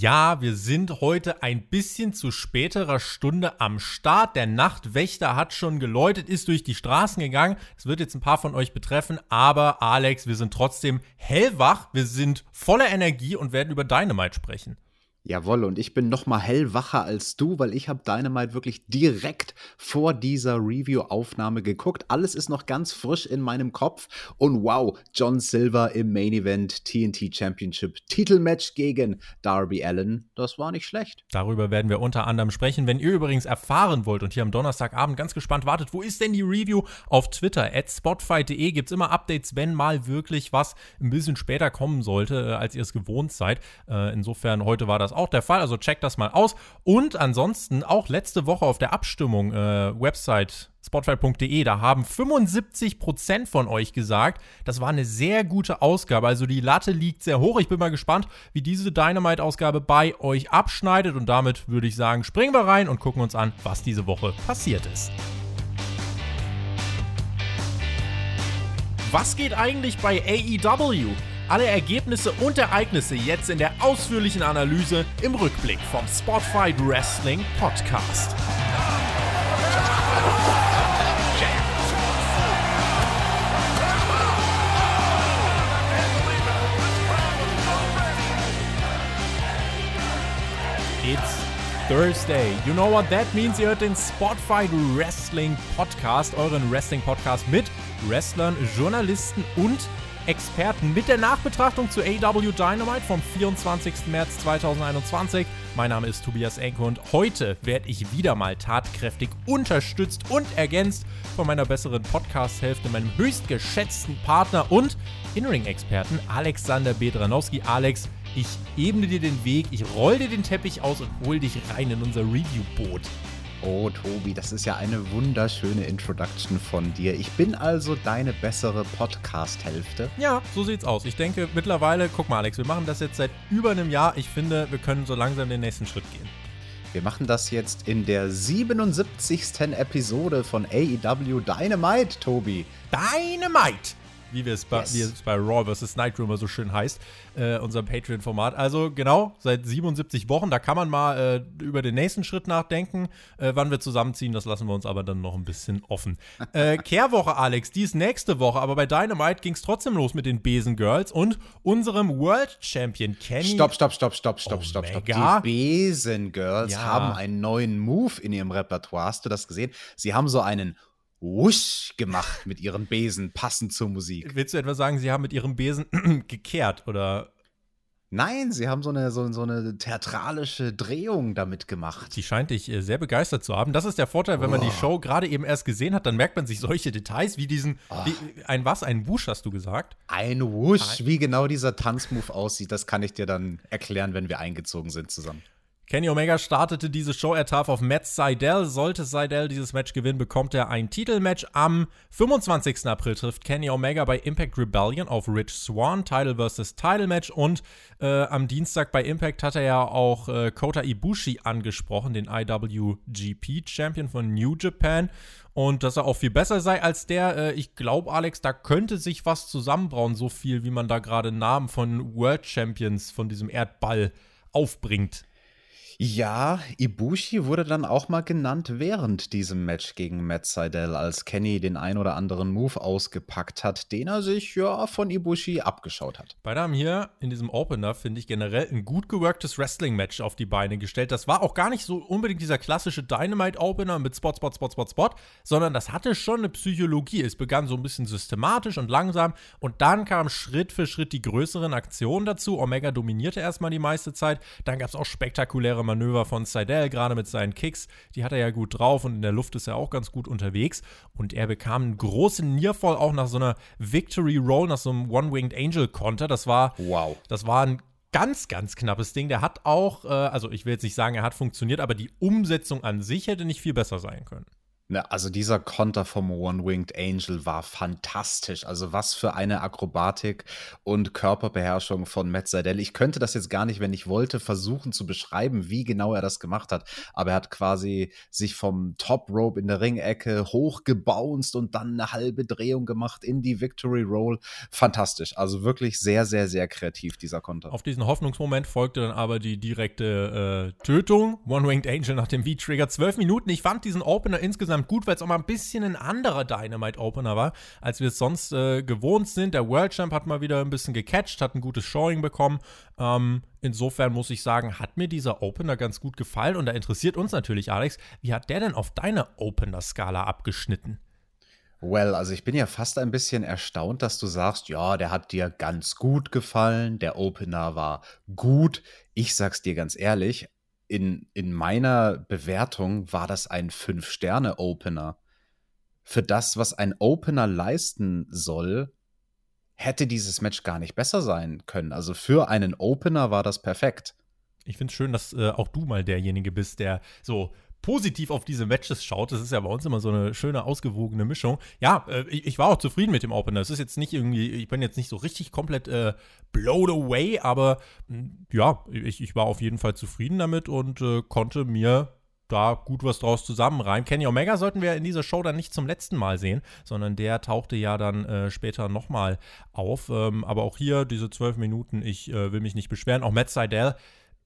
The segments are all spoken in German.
Ja, wir sind heute ein bisschen zu späterer Stunde am Start. Der Nachtwächter hat schon geläutet, ist durch die Straßen gegangen. Das wird jetzt ein paar von euch betreffen, aber Alex, wir sind trotzdem hellwach, wir sind voller Energie und werden über Dynamite sprechen. Jawohl, und ich bin noch mal hellwacher als du, weil ich habe Dynamite wirklich direkt vor dieser Review-Aufnahme geguckt. Alles ist noch ganz frisch in meinem Kopf. Und wow, John Silver im Main Event TNT Championship Titelmatch gegen Darby Allen. Das war nicht schlecht. Darüber werden wir unter anderem sprechen. Wenn ihr übrigens erfahren wollt und hier am Donnerstagabend ganz gespannt wartet, wo ist denn die Review? Auf Twitter, at spotfight.de gibt es immer Updates, wenn mal wirklich was ein bisschen später kommen sollte, äh, als ihr es gewohnt seid. Äh, insofern, heute war das auch der Fall, also checkt das mal aus. Und ansonsten auch letzte Woche auf der Abstimmung, äh, Website spotify.de, da haben 75% von euch gesagt, das war eine sehr gute Ausgabe. Also die Latte liegt sehr hoch. Ich bin mal gespannt, wie diese Dynamite-Ausgabe bei euch abschneidet. Und damit würde ich sagen, springen wir rein und gucken uns an, was diese Woche passiert ist. Was geht eigentlich bei AEW? Alle Ergebnisse und Ereignisse jetzt in der ausführlichen Analyse im Rückblick vom Spotfight Wrestling Podcast. It's Thursday. You know what that means? Ihr hört den Spotfight Wrestling Podcast, euren Wrestling Podcast mit Wrestlern, Journalisten und Experten mit der Nachbetrachtung zu AW Dynamite vom 24. März 2021. Mein Name ist Tobias Enke und heute werde ich wieder mal tatkräftig unterstützt und ergänzt von meiner besseren Podcast-Hälfte, meinem höchst geschätzten Partner und In-Ring-Experten Alexander Bedranowski. Alex, ich ebne dir den Weg, ich roll dir den Teppich aus und hol dich rein in unser Review-Boot. Oh, Tobi, das ist ja eine wunderschöne Introduction von dir. Ich bin also deine bessere Podcast-Hälfte. Ja, so sieht's aus. Ich denke mittlerweile, guck mal, Alex, wir machen das jetzt seit über einem Jahr. Ich finde, wir können so langsam den nächsten Schritt gehen. Wir machen das jetzt in der 77. Episode von AEW Dynamite, Tobi. Dynamite! Wie, wir es bei, yes. wie es bei Raw vs. Night Rumor so schön heißt, äh, unserem Patreon-Format. Also genau, seit 77 Wochen, da kann man mal äh, über den nächsten Schritt nachdenken. Äh, wann wir zusammenziehen, das lassen wir uns aber dann noch ein bisschen offen. Äh, Kehrwoche, Alex, die ist nächste Woche, aber bei Dynamite ging es trotzdem los mit den Besen Girls und unserem World Champion Kenny. Stopp, stopp, stopp, stopp, stopp, stopp, stopp. Die Besen Girls ja. haben einen neuen Move in ihrem Repertoire. Hast du das gesehen? Sie haben so einen Wusch gemacht mit ihren Besen, passend zur Musik. Willst du etwa sagen, sie haben mit ihrem Besen gekehrt oder? Nein, sie haben so eine, so, so, eine theatralische Drehung damit gemacht. Sie scheint dich äh, sehr begeistert zu haben. Das ist der Vorteil, wenn oh. man die oh. Show gerade eben erst gesehen hat, dann merkt man sich solche Details wie diesen, oh. wie, ein was, ein Wusch hast du gesagt? Ein Wusch, wie genau dieser Tanzmove aussieht, das kann ich dir dann erklären, wenn wir eingezogen sind zusammen. Kenny Omega startete diese Show, er traf auf Matt Seidel. Sollte Seidel dieses Match gewinnen, bekommt er ein Titelmatch. Am 25. April trifft Kenny Omega bei Impact Rebellion auf Rich Swan, Title vs. Title Match. Und äh, am Dienstag bei Impact hat er ja auch äh, Kota Ibushi angesprochen, den IWGP Champion von New Japan. Und dass er auch viel besser sei als der. Äh, ich glaube, Alex, da könnte sich was zusammenbrauen, so viel, wie man da gerade Namen von World Champions von diesem Erdball aufbringt. Ja, Ibushi wurde dann auch mal genannt während diesem Match gegen Matt Seidel, als Kenny den ein oder anderen Move ausgepackt hat, den er sich ja von Ibushi abgeschaut hat. Beide haben hier in diesem Opener, finde ich, generell ein gut geworktes Wrestling-Match auf die Beine gestellt. Das war auch gar nicht so unbedingt dieser klassische Dynamite-Opener mit Spot, Spot, Spot, Spot, Spot, sondern das hatte schon eine Psychologie. Es begann so ein bisschen systematisch und langsam und dann kamen Schritt für Schritt die größeren Aktionen dazu. Omega dominierte erstmal die meiste Zeit, dann gab es auch spektakuläre Manöver von Seidel, gerade mit seinen Kicks. Die hat er ja gut drauf und in der Luft ist er auch ganz gut unterwegs. Und er bekam einen großen Nearfall auch nach so einer Victory Roll, nach so einem One-Winged Angel Konter. Das war, wow. das war ein ganz, ganz knappes Ding. Der hat auch, äh, also ich will jetzt nicht sagen, er hat funktioniert, aber die Umsetzung an sich hätte nicht viel besser sein können. Ne, also dieser Konter vom One-Winged Angel war fantastisch. Also was für eine Akrobatik und Körperbeherrschung von Matt Seidel. Ich könnte das jetzt gar nicht, wenn ich wollte, versuchen zu beschreiben, wie genau er das gemacht hat. Aber er hat quasi sich vom Top Rope in der Ringecke hochgebounced und dann eine halbe Drehung gemacht in die Victory Roll. Fantastisch. Also wirklich sehr, sehr, sehr kreativ, dieser Konter. Auf diesen Hoffnungsmoment folgte dann aber die direkte äh, Tötung. One-Winged Angel nach dem V-Trigger. Zwölf Minuten. Ich fand diesen Opener insgesamt insgesamt gut, weil es auch mal ein bisschen ein anderer Dynamite-Opener war, als wir es sonst äh, gewohnt sind. Der World Champ hat mal wieder ein bisschen gecatcht, hat ein gutes Showing bekommen. Ähm, insofern muss ich sagen, hat mir dieser Opener ganz gut gefallen. Und da interessiert uns natürlich, Alex, wie hat der denn auf deine Opener-Skala abgeschnitten? Well, also ich bin ja fast ein bisschen erstaunt, dass du sagst, ja, der hat dir ganz gut gefallen, der Opener war gut. Ich sag's dir ganz ehrlich, in, in meiner Bewertung war das ein Fünf-Sterne-Opener. Für das, was ein Opener leisten soll, hätte dieses Match gar nicht besser sein können. Also für einen Opener war das perfekt. Ich finde es schön, dass äh, auch du mal derjenige bist, der so positiv auf diese Matches schaut. Das ist ja bei uns immer so eine schöne, ausgewogene Mischung. Ja, äh, ich, ich, war auch zufrieden mit dem Opener. Es ist jetzt nicht irgendwie, ich bin jetzt nicht so richtig komplett äh, blown away, aber mh, hm, ja, ich, ich war auf jeden Fall zufrieden damit und äh, konnte mir da gut was draus zusammenreimen. Kenny Omega sollten wir in dieser Show dann nicht zum letzten Mal sehen, sondern der tauchte ja dann äh, später nochmal auf. Ähm, aber auch hier diese zwölf Minuten, ich äh, will mich nicht beschweren. Auch Matt Seidel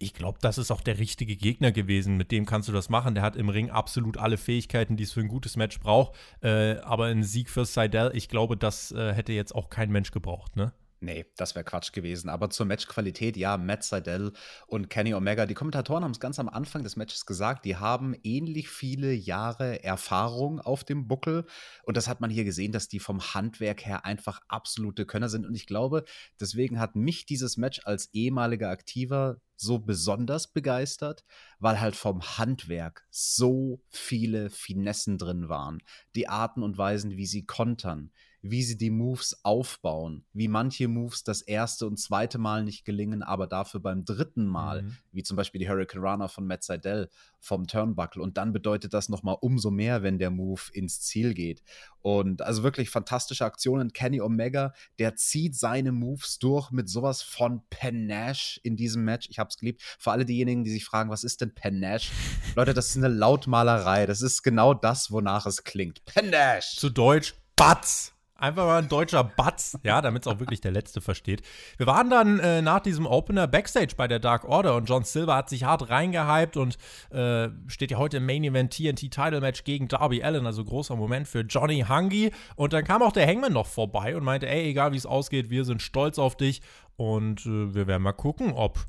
ich glaube, das ist auch der richtige Gegner gewesen. Mit dem kannst du das machen. Der hat im Ring absolut alle Fähigkeiten, die es für ein gutes Match braucht. Äh, aber ein Sieg für Seidel, ich glaube, das äh, hätte jetzt auch kein Mensch gebraucht, ne? Nee, das wäre Quatsch gewesen. Aber zur Matchqualität, ja, Matt Seidel und Kenny Omega. Die Kommentatoren haben es ganz am Anfang des Matches gesagt, die haben ähnlich viele Jahre Erfahrung auf dem Buckel. Und das hat man hier gesehen, dass die vom Handwerk her einfach absolute Könner sind. Und ich glaube, deswegen hat mich dieses Match als ehemaliger Aktiver so besonders begeistert, weil halt vom Handwerk so viele Finessen drin waren. Die Arten und Weisen, wie sie kontern, wie sie die Moves aufbauen, wie manche Moves das erste und zweite Mal nicht gelingen, aber dafür beim dritten Mal, mhm. wie zum Beispiel die Hurricane Runner von Matt Seidel vom Turnbuckle. Und dann bedeutet das nochmal umso mehr, wenn der Move ins Ziel geht. Und also wirklich fantastische Aktionen. Kenny Omega, der zieht seine Moves durch mit sowas von Panache in diesem Match. Ich hab's geliebt. Für alle diejenigen, die sich fragen, was ist denn Panache? Leute, das ist eine Lautmalerei. Das ist genau das, wonach es klingt. Panache! Zu Deutsch Batz. Einfach mal ein deutscher Batz, ja, damit es auch wirklich der Letzte versteht. Wir waren dann äh, nach diesem Opener Backstage bei der Dark Order und John Silver hat sich hart reingehypt und äh, steht ja heute im Main Event TNT Title Match gegen Darby Allen, also großer Moment für Johnny Hungy. Und dann kam auch der Hangman noch vorbei und meinte, ey, egal wie es ausgeht, wir sind stolz auf dich und äh, wir werden mal gucken, ob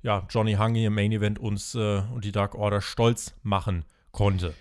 ja, Johnny Hungy im Main Event uns äh, und die Dark Order stolz machen konnte.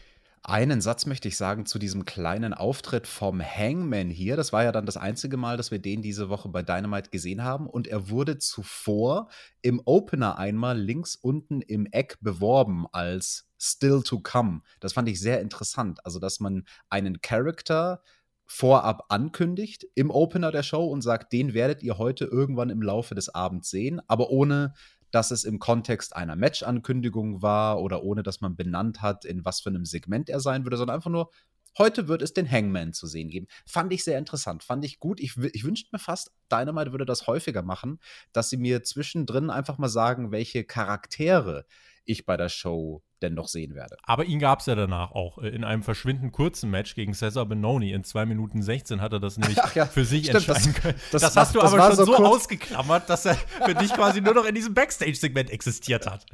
Einen Satz möchte ich sagen zu diesem kleinen Auftritt vom Hangman hier. Das war ja dann das einzige Mal, dass wir den diese Woche bei Dynamite gesehen haben. Und er wurde zuvor im Opener einmal links unten im Eck beworben als Still to Come. Das fand ich sehr interessant. Also, dass man einen Charakter vorab ankündigt im Opener der Show und sagt, den werdet ihr heute irgendwann im Laufe des Abends sehen, aber ohne dass es im Kontext einer Match-Ankündigung war oder ohne dass man benannt hat, in was für einem Segment er sein würde, sondern einfach nur, heute wird es den Hangman zu sehen geben. Fand ich sehr interessant, fand ich gut. Ich, ich wünschte mir fast, Dynamite würde das häufiger machen, dass sie mir zwischendrin einfach mal sagen, welche Charaktere ich bei der Show denn noch sehen werde. Aber ihn gab es ja danach auch. Äh, in einem verschwindend kurzen Match gegen Cesar Benoni in 2 Minuten 16 hat er das nämlich ja, für sich stimmt, entscheiden das, können. Das, das hast du aber schon so, so ausgeklammert, dass er für dich quasi nur noch in diesem Backstage-Segment existiert hat.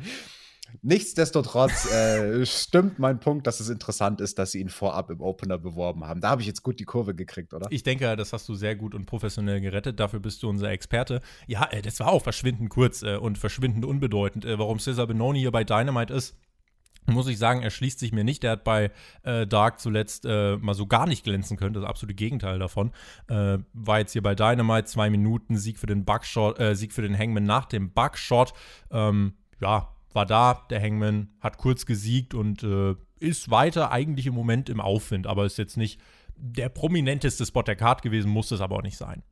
Nichtsdestotrotz äh, stimmt mein Punkt, dass es interessant ist, dass sie ihn vorab im Opener beworben haben. Da habe ich jetzt gut die Kurve gekriegt, oder? Ich denke, das hast du sehr gut und professionell gerettet. Dafür bist du unser Experte. Ja, äh, das war auch verschwindend kurz äh, und verschwindend unbedeutend. Äh, warum Cesar Benoni hier bei Dynamite ist, muss ich sagen, erschließt sich mir nicht. Der hat bei Dark zuletzt mal so gar nicht glänzen können. Das absolute Gegenteil davon. War jetzt hier bei Dynamite zwei Minuten Sieg für den Bugshot, äh, Sieg für den Hangman nach dem Bugshot. Ähm, ja, war da, der Hangman hat kurz gesiegt und äh, ist weiter eigentlich im Moment im Aufwind, aber ist jetzt nicht der prominenteste Spot der Card gewesen, muss es aber auch nicht sein.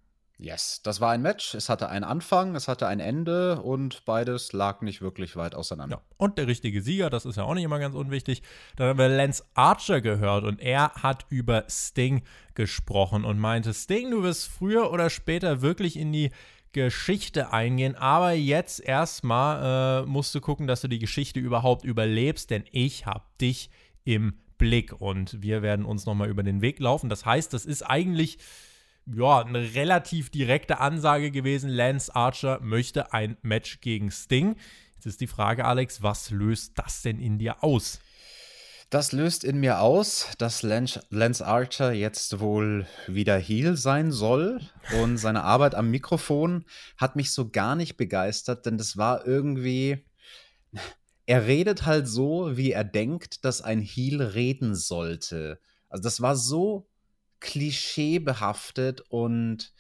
Yes, das war ein Match. Es hatte einen Anfang, es hatte ein Ende und beides lag nicht wirklich weit auseinander. Ja, und der richtige Sieger, das ist ja auch nicht immer ganz unwichtig. Dann haben wir Lance Archer gehört und er hat über Sting gesprochen und meinte: Sting, du wirst früher oder später wirklich in die Geschichte eingehen, aber jetzt erstmal äh, musst du gucken, dass du die Geschichte überhaupt überlebst, denn ich habe dich im Blick und wir werden uns nochmal über den Weg laufen. Das heißt, das ist eigentlich ja, eine relativ direkte Ansage gewesen. Lance Archer möchte ein Match gegen Sting. Jetzt ist die Frage, Alex, was löst das denn in dir aus? Das löst in mir aus, dass Lance, Archer jetzt wohl wieder Heel sein soll. Und seine Arbeit am Mikrofon hat mich so gar nicht begeistert, denn das war irgendwie. Er redet halt so, wie er denkt, dass ein Heel reden sollte. Also, das war so klischeebehaftet und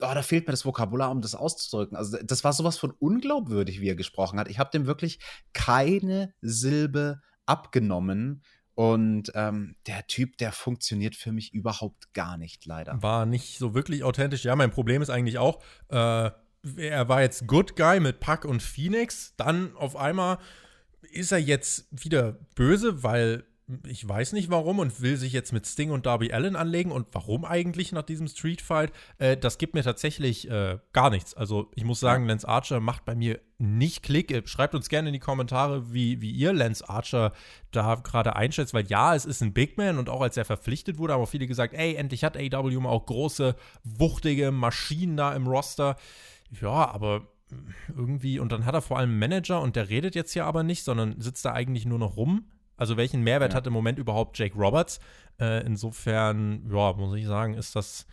oh, da fehlt mir das Vokabular, um das auszudrücken. Also das war sowas von unglaubwürdig, wie er gesprochen hat. Ich habe dem wirklich keine Silbe abgenommen. Und ähm, der Typ, der funktioniert für mich überhaupt gar nicht, leider. War nicht so wirklich authentisch. Ja, mein Problem ist eigentlich auch, äh, er war jetzt Good Guy mit Puck und Phoenix. Dann auf einmal ist er jetzt wieder böse, weil ich weiß nicht warum und will sich jetzt mit Sting und Darby Allen anlegen und warum eigentlich nach diesem Street Fight. Äh, das gibt mir tatsächlich äh, gar nichts. Also ich muss sagen, Lance Archer macht bei mir nicht Klick. Äh, schreibt uns gerne in die Kommentare, wie, wie ihr Lance Archer da gerade einschätzt, weil ja, es ist ein Big Man und auch als er verpflichtet wurde, haben auch viele gesagt, ey, endlich hat AW mal auch große, wuchtige Maschinen da im Roster. Ja, aber irgendwie, und dann hat er vor allem einen Manager und der redet jetzt hier aber nicht, sondern sitzt da eigentlich nur noch rum also welchen Mehrwert ja. hat im Moment überhaupt Jake Roberts? Äh, insofern, ja, muss ich sagen, ist das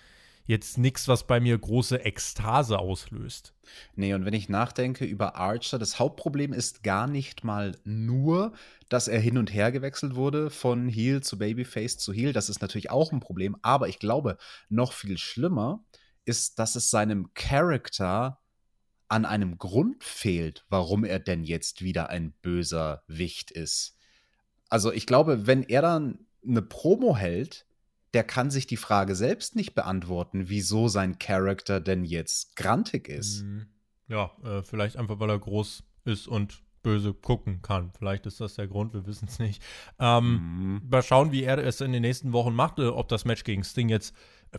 jetzt nichts, was bei mir große Ekstase auslöst. Nee, und wenn ich nachdenke über Archer, das Hauptproblem ist gar nicht mal nur, dass er hin und her gewechselt wurde von Heel zu Babyface zu Heel. Das ist natürlich auch ein Problem, aber ich glaube, noch viel schlimmer ist, dass es seinem Charakter an einem Grund fehlt, warum er denn jetzt wieder ein böser Wicht ist. Also ich glaube, wenn er dann eine Promo hält, der kann sich die Frage selbst nicht beantworten, wieso sein Charakter denn jetzt grantig ist. Mhm. Ja, äh, vielleicht einfach, weil er groß ist und böse gucken kann. Vielleicht ist das der Grund, wir wissen es nicht. Ähm, mhm. Mal schauen, wie er es in den nächsten Wochen macht, äh, ob das Match gegen Sting jetzt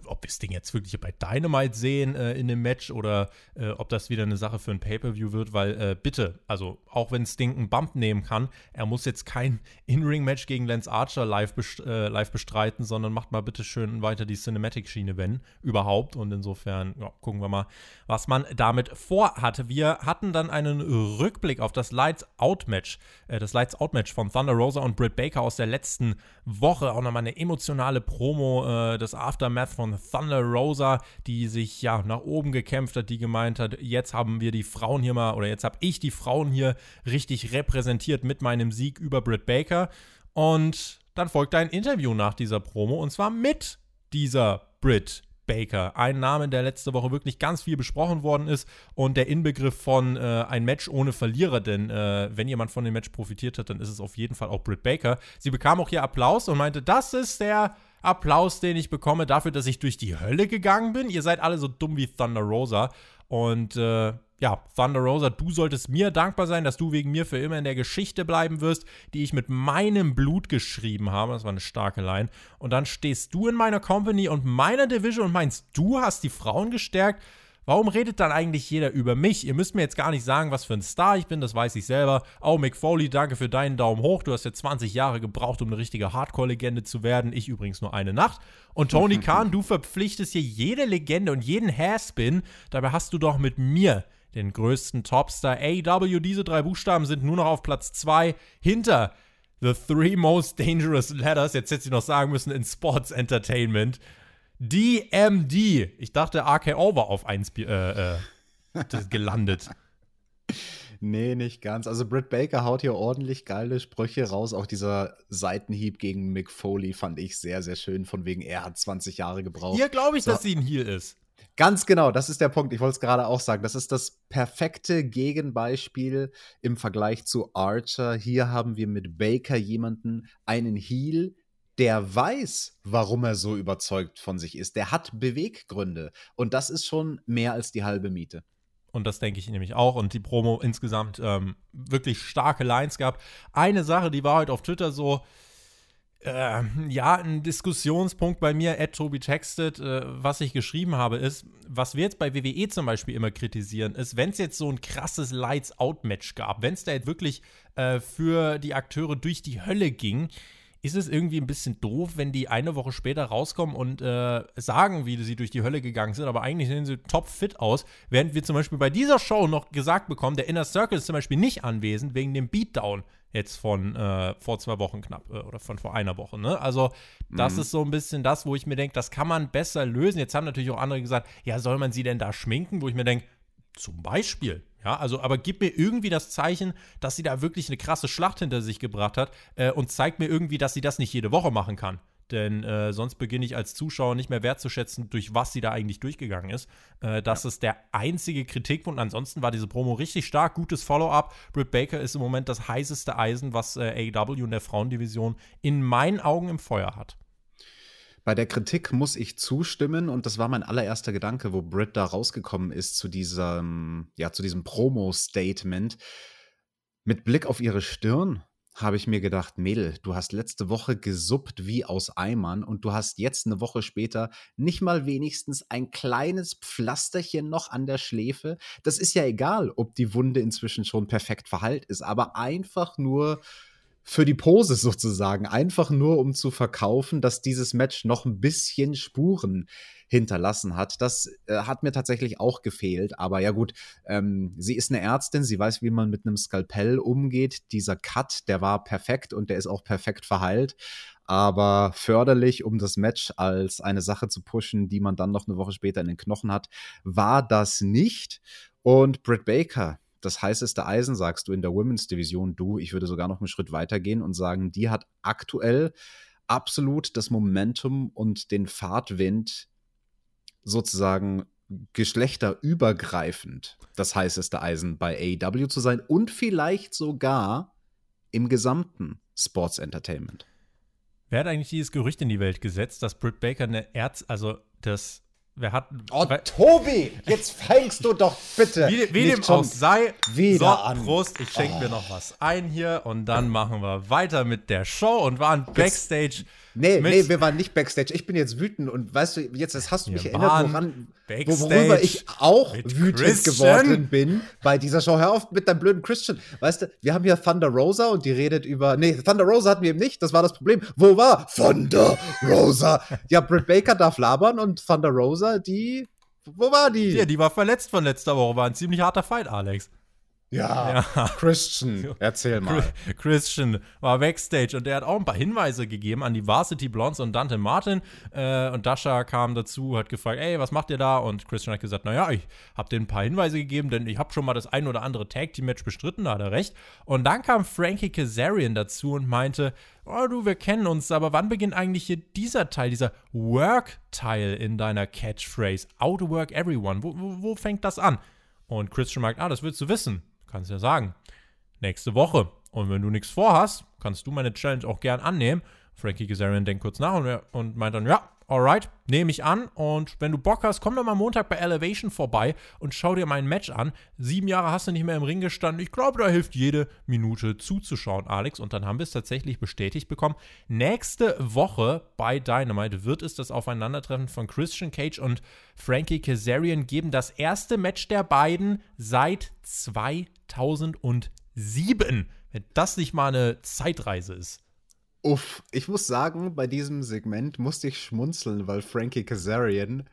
ob wir das Ding jetzt wirklich bei Dynamite sehen äh, in dem Match oder äh, ob das wieder eine Sache für ein Pay-Per-View wird, weil äh, bitte, also auch wenn Sting einen Bump nehmen kann, er muss jetzt kein In-Ring-Match gegen Lance Archer live, best äh, live bestreiten, sondern macht mal bitte schön weiter die Cinematic-Schiene, wenn überhaupt. Und insofern ja, gucken wir mal, was man damit vorhat. Wir hatten dann einen Rückblick auf das Lights-Out-Match, äh, das Lights-Out-Match von Thunder Rosa und Britt Baker aus der letzten Woche. Auch nochmal eine emotionale Promo, äh, das Aftermath von von Thunder Rosa, die sich ja nach oben gekämpft hat, die gemeint hat, jetzt haben wir die Frauen hier mal, oder jetzt habe ich die Frauen hier richtig repräsentiert mit meinem Sieg über Britt Baker. Und dann folgte ein Interview nach dieser Promo und zwar mit dieser Britt Baker. Ein Name, der letzte Woche wirklich ganz viel besprochen worden ist und der Inbegriff von äh, ein Match ohne Verlierer, denn äh, wenn jemand von dem Match profitiert hat, dann ist es auf jeden Fall auch Britt Baker. Sie bekam auch hier Applaus und meinte, das ist der Applaus, den ich bekomme dafür, dass ich durch die Hölle gegangen bin. Ihr seid alle so dumm wie Thunder Rosa. Und äh, ja, Thunder Rosa, du solltest mir dankbar sein, dass du wegen mir für immer in der Geschichte bleiben wirst, die ich mit meinem Blut geschrieben habe. Das war eine starke Line. Und dann stehst du in meiner Company und meiner Division und meinst, du hast die Frauen gestärkt. Warum redet dann eigentlich jeder über mich? Ihr müsst mir jetzt gar nicht sagen, was für ein Star ich bin, das weiß ich selber. Oh, Mick Foley, danke für deinen Daumen hoch. Du hast ja 20 Jahre gebraucht, um eine richtige Hardcore-Legende zu werden. Ich übrigens nur eine Nacht. Und Tony Khan, du verpflichtest hier jede Legende und jeden Hairspin. Dabei hast du doch mit mir den größten Topstar. AW, diese drei Buchstaben sind nur noch auf Platz 2 hinter The Three Most Dangerous Letters. Jetzt hätte ich noch sagen müssen in Sports Entertainment. DMD. Ich dachte, RKO war auf 1 äh, äh, gelandet. Nee, nicht ganz. Also Britt Baker haut hier ordentlich geile Sprüche raus. Auch dieser Seitenhieb gegen Mick Foley fand ich sehr, sehr schön. Von wegen, er hat 20 Jahre gebraucht. Hier glaube ich, so. dass sie ein Heal ist. Ganz genau, das ist der Punkt. Ich wollte es gerade auch sagen. Das ist das perfekte Gegenbeispiel im Vergleich zu Archer. Hier haben wir mit Baker jemanden, einen Heal, der weiß, warum er so überzeugt von sich ist. Der hat Beweggründe. Und das ist schon mehr als die halbe Miete. Und das denke ich nämlich auch. Und die Promo insgesamt ähm, wirklich starke Lines gab. Eine Sache, die war heute auf Twitter so, äh, ja, ein Diskussionspunkt bei mir, at Tobi textet, äh, was ich geschrieben habe, ist, was wir jetzt bei WWE zum Beispiel immer kritisieren, ist, wenn es jetzt so ein krasses Lights-Out-Match gab, wenn es da jetzt wirklich äh, für die Akteure durch die Hölle ging, ist es irgendwie ein bisschen doof, wenn die eine Woche später rauskommen und äh, sagen, wie sie durch die Hölle gegangen sind, aber eigentlich sehen sie top fit aus, während wir zum Beispiel bei dieser Show noch gesagt bekommen, der Inner Circle ist zum Beispiel nicht anwesend wegen dem Beatdown jetzt von äh, vor zwei Wochen knapp äh, oder von vor einer Woche. Ne? Also das mhm. ist so ein bisschen das, wo ich mir denke, das kann man besser lösen. Jetzt haben natürlich auch andere gesagt, ja, soll man sie denn da schminken, wo ich mir denke, zum Beispiel. Ja, also, aber gib mir irgendwie das Zeichen, dass sie da wirklich eine krasse Schlacht hinter sich gebracht hat äh, und zeigt mir irgendwie, dass sie das nicht jede Woche machen kann. Denn äh, sonst beginne ich als Zuschauer nicht mehr wertzuschätzen, durch was sie da eigentlich durchgegangen ist. Äh, das ja. ist der einzige Kritikpunkt. Ansonsten war diese Promo richtig stark, gutes Follow-up. Britt Baker ist im Moment das heißeste Eisen, was äh, AEW in der Frauendivision in meinen Augen im Feuer hat. Bei der Kritik muss ich zustimmen und das war mein allererster Gedanke, wo Britt da rausgekommen ist zu diesem, ja, zu diesem Promo-Statement. Mit Blick auf ihre Stirn habe ich mir gedacht, Mädel, du hast letzte Woche gesuppt wie aus Eimern und du hast jetzt eine Woche später nicht mal wenigstens ein kleines Pflasterchen noch an der Schläfe. Das ist ja egal, ob die Wunde inzwischen schon perfekt verheilt ist, aber einfach nur für die Pose sozusagen, einfach nur um zu verkaufen, dass dieses Match noch ein bisschen Spuren hinterlassen hat. Das äh, hat mir tatsächlich auch gefehlt. Aber ja gut, ähm, sie ist eine Ärztin, sie weiß, wie man mit einem Skalpell umgeht. Dieser Cut, der war perfekt und der ist auch perfekt verheilt. Aber förderlich, um das Match als eine Sache zu pushen, die man dann noch eine Woche später in den Knochen hat, war das nicht. Und Britt Baker, das heißeste Eisen, sagst du in der Women's Division. Du, ich würde sogar noch einen Schritt weiter gehen und sagen, die hat aktuell absolut das Momentum und den Fahrtwind sozusagen geschlechterübergreifend das heißeste Eisen bei AEW zu sein und vielleicht sogar im gesamten Sports Entertainment. Wer hat eigentlich dieses Gerücht in die Welt gesetzt, dass Britt Baker eine Erz, also das Wer hat. Oh, Tobi, jetzt fängst du doch bitte. Wie, wie dem auch sei. Wieder so, an. Prost, ich schenke oh. mir noch was ein hier und dann machen wir weiter mit der Show und waren Backstage. Jetzt Nee, nee, wir waren nicht Backstage. Ich bin jetzt wütend und weißt du, jetzt das hast du mich erinnert, woran, worüber ich auch wütend Christian. geworden bin bei dieser Show. Hör auf mit deinem blöden Christian. Weißt du, wir haben hier Thunder Rosa und die redet über. Nee, Thunder Rosa hatten wir eben nicht, das war das Problem. Wo war Thunder Rosa? ja, Britt Baker darf labern und Thunder Rosa, die. Wo war die? Ja, die war verletzt von letzter Woche. War ein ziemlich harter Fight, Alex. Ja, ja, Christian, erzähl mal. Christian war Backstage und der hat auch ein paar Hinweise gegeben an die Varsity Blondes und Dante Martin. Äh, und Dasha kam dazu, hat gefragt, ey, was macht ihr da? Und Christian hat gesagt, naja, ich habe denen ein paar Hinweise gegeben, denn ich habe schon mal das ein oder andere Tag Team Match bestritten, da hat er recht. Und dann kam Frankie Kazarian dazu und meinte, oh du, wir kennen uns, aber wann beginnt eigentlich hier dieser Teil, dieser Work-Teil in deiner Catchphrase? Outwork everyone. Wo, wo, wo fängt das an? Und Christian sagt, ah, das willst du wissen. Kannst ja sagen. Nächste Woche. Und wenn du nichts vorhast, kannst du meine Challenge auch gern annehmen. Frankie Kazarian denkt kurz nach und, und meint dann, ja, alright, nehme ich an. Und wenn du Bock hast, komm doch mal Montag bei Elevation vorbei und schau dir mein Match an. Sieben Jahre hast du nicht mehr im Ring gestanden. Ich glaube, da hilft jede Minute zuzuschauen, Alex. Und dann haben wir es tatsächlich bestätigt bekommen. Nächste Woche bei Dynamite wird es das Aufeinandertreffen von Christian Cage und Frankie Kazarian geben. Das erste Match der beiden seit 2007. Wenn das nicht mal eine Zeitreise ist. Uff, ich muss sagen, bei diesem Segment musste ich schmunzeln, weil Frankie Kazarian,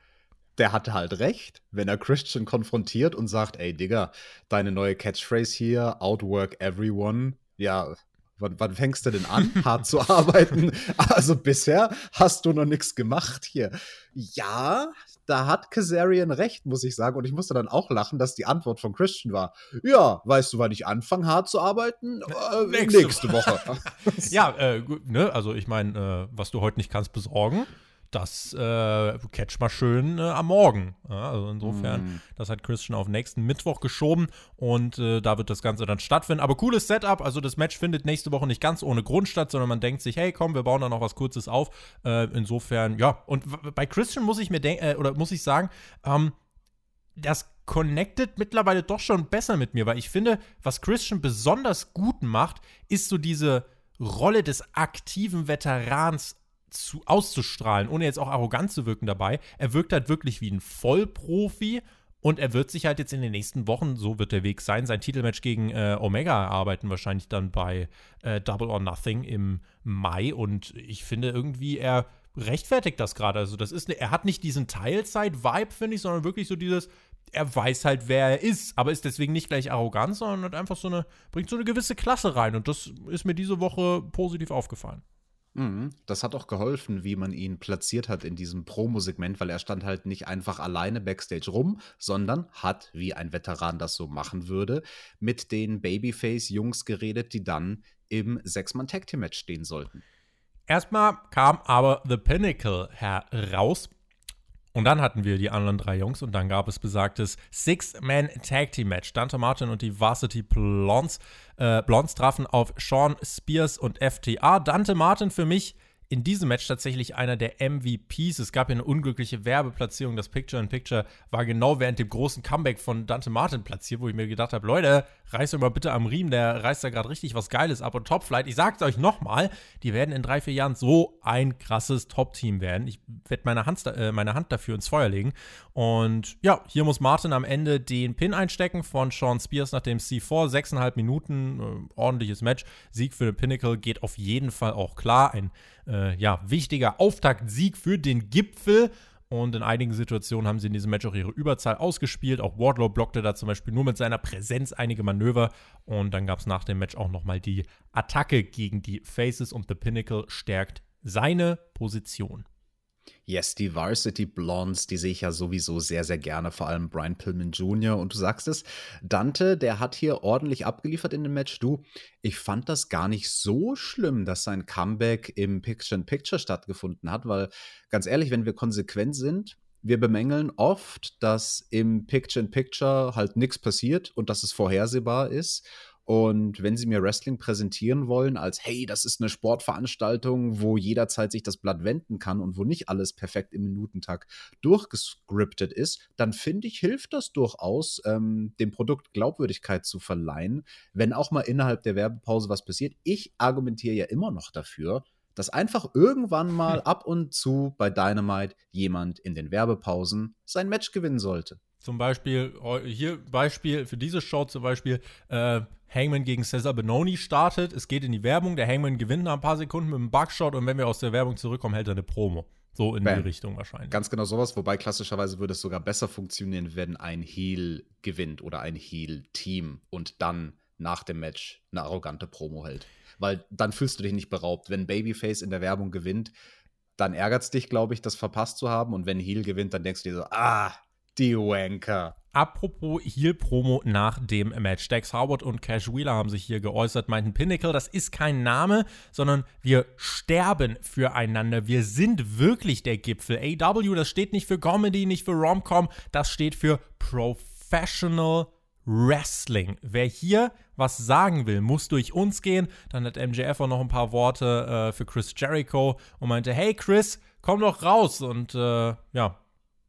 der hatte halt recht, wenn er Christian konfrontiert und sagt, ey Digga, deine neue Catchphrase hier, outwork everyone, ja, wann, wann fängst du denn an, hart zu arbeiten? Also bisher hast du noch nichts gemacht hier. Ja, da hat Kazarian recht, muss ich sagen. Und ich musste dann auch lachen, dass die Antwort von Christian war: Ja, weißt du, wann ich anfange, hart zu arbeiten? Äh, nächste, nächste Woche. ja, äh, ne? Also, ich meine, äh, was du heute nicht kannst besorgen, das äh, catch mal schön äh, am Morgen. Ja, also insofern, mm. das hat Christian auf nächsten Mittwoch geschoben und äh, da wird das Ganze dann stattfinden. Aber cooles Setup, also das Match findet nächste Woche nicht ganz ohne Grund statt, sondern man denkt sich, hey, komm, wir bauen da noch was Kurzes auf. Äh, insofern, ja, und bei Christian muss ich mir denken, äh, oder muss ich sagen, ähm, das connected mittlerweile doch schon besser mit mir, weil ich finde, was Christian besonders gut macht, ist so diese Rolle des aktiven Veterans zu, auszustrahlen, ohne jetzt auch arrogant zu wirken dabei. Er wirkt halt wirklich wie ein Vollprofi und er wird sich halt jetzt in den nächsten Wochen, so wird der Weg sein, sein Titelmatch gegen äh, Omega erarbeiten, wahrscheinlich dann bei äh, Double or Nothing im Mai. Und ich finde irgendwie, er rechtfertigt das gerade. Also, das ist, ne, er hat nicht diesen Teilzeit-Vibe, finde ich, sondern wirklich so dieses, er weiß halt, wer er ist, aber ist deswegen nicht gleich arrogant, sondern hat einfach so eine, bringt so eine gewisse Klasse rein. Und das ist mir diese Woche positiv aufgefallen. Mhm. Das hat auch geholfen, wie man ihn platziert hat in diesem Promo-Segment, weil er stand halt nicht einfach alleine backstage rum, sondern hat, wie ein Veteran das so machen würde, mit den Babyface-Jungs geredet, die dann im Sechs-Mann-Tag-Team-Match stehen sollten. Erstmal kam aber The Pinnacle heraus und dann hatten wir die anderen drei Jungs und dann gab es besagtes Six-Man-Tag-Team-Match. Dante Martin und die Varsity Blondes, äh, Blondes trafen auf Sean Spears und FTA. Dante Martin für mich in diesem Match tatsächlich einer der MVPs. Es gab ja eine unglückliche Werbeplatzierung. Das Picture-in-Picture war genau während dem großen Comeback von Dante Martin platziert, wo ich mir gedacht habe, Leute, reißt euch mal bitte am Riemen, der reißt da gerade richtig was Geiles ab. Und Topflight, ich sag's euch nochmal, die werden in drei, vier Jahren so ein krasses Top-Team werden. Ich werde meine, äh, meine Hand dafür ins Feuer legen. Und ja, hier muss Martin am Ende den Pin einstecken von Sean Spears nach dem C4. Sechseinhalb Minuten, äh, ordentliches Match. Sieg für den Pinnacle geht auf jeden Fall auch klar. Ein äh, ja, wichtiger Auftaktsieg für den Gipfel. Und in einigen Situationen haben sie in diesem Match auch ihre Überzahl ausgespielt. Auch Wardlow blockte da zum Beispiel nur mit seiner Präsenz einige Manöver. Und dann gab es nach dem Match auch nochmal die Attacke gegen die Faces und The Pinnacle stärkt seine Position. Yes, die Varsity Blondes, die sehe ich ja sowieso sehr, sehr gerne, vor allem Brian Pillman Jr. Und du sagst es, Dante, der hat hier ordentlich abgeliefert in dem Match. Du, ich fand das gar nicht so schlimm, dass sein Comeback im Picture-in-Picture stattgefunden hat, weil ganz ehrlich, wenn wir konsequent sind, wir bemängeln oft, dass im Picture-in-Picture halt nichts passiert und dass es vorhersehbar ist. Und wenn sie mir Wrestling präsentieren wollen, als hey, das ist eine Sportveranstaltung, wo jederzeit sich das Blatt wenden kann und wo nicht alles perfekt im Minutentag durchgescriptet ist, dann finde ich, hilft das durchaus, ähm, dem Produkt Glaubwürdigkeit zu verleihen, wenn auch mal innerhalb der Werbepause was passiert. Ich argumentiere ja immer noch dafür, dass einfach irgendwann mal hm. ab und zu bei Dynamite jemand in den Werbepausen sein Match gewinnen sollte. Zum Beispiel, hier Beispiel für diese Show zum Beispiel, äh, Hangman gegen Cesar Benoni startet, es geht in die Werbung, der Hangman gewinnt nach ein paar Sekunden mit einem Bugshot und wenn wir aus der Werbung zurückkommen, hält er eine Promo. So in Bam. die Richtung wahrscheinlich. Ganz genau sowas, wobei klassischerweise würde es sogar besser funktionieren, wenn ein Heel gewinnt oder ein Heel-Team und dann nach dem Match eine arrogante Promo hält. Weil dann fühlst du dich nicht beraubt. Wenn Babyface in der Werbung gewinnt, dann ärgert es dich, glaube ich, das verpasst zu haben. Und wenn Heel gewinnt, dann denkst du dir so, ah, die Wanker. Apropos Heel-Promo nach dem Match. Dex Howard und Cash Wheeler haben sich hier geäußert, meinten Pinnacle, das ist kein Name, sondern wir sterben füreinander. Wir sind wirklich der Gipfel. AW, das steht nicht für Comedy, nicht für Romcom, das steht für Professional Wrestling. Wer hier was sagen will, muss durch uns gehen. Dann hat MJF auch noch ein paar Worte äh, für Chris Jericho und meinte, hey Chris, komm doch raus. Und äh, ja,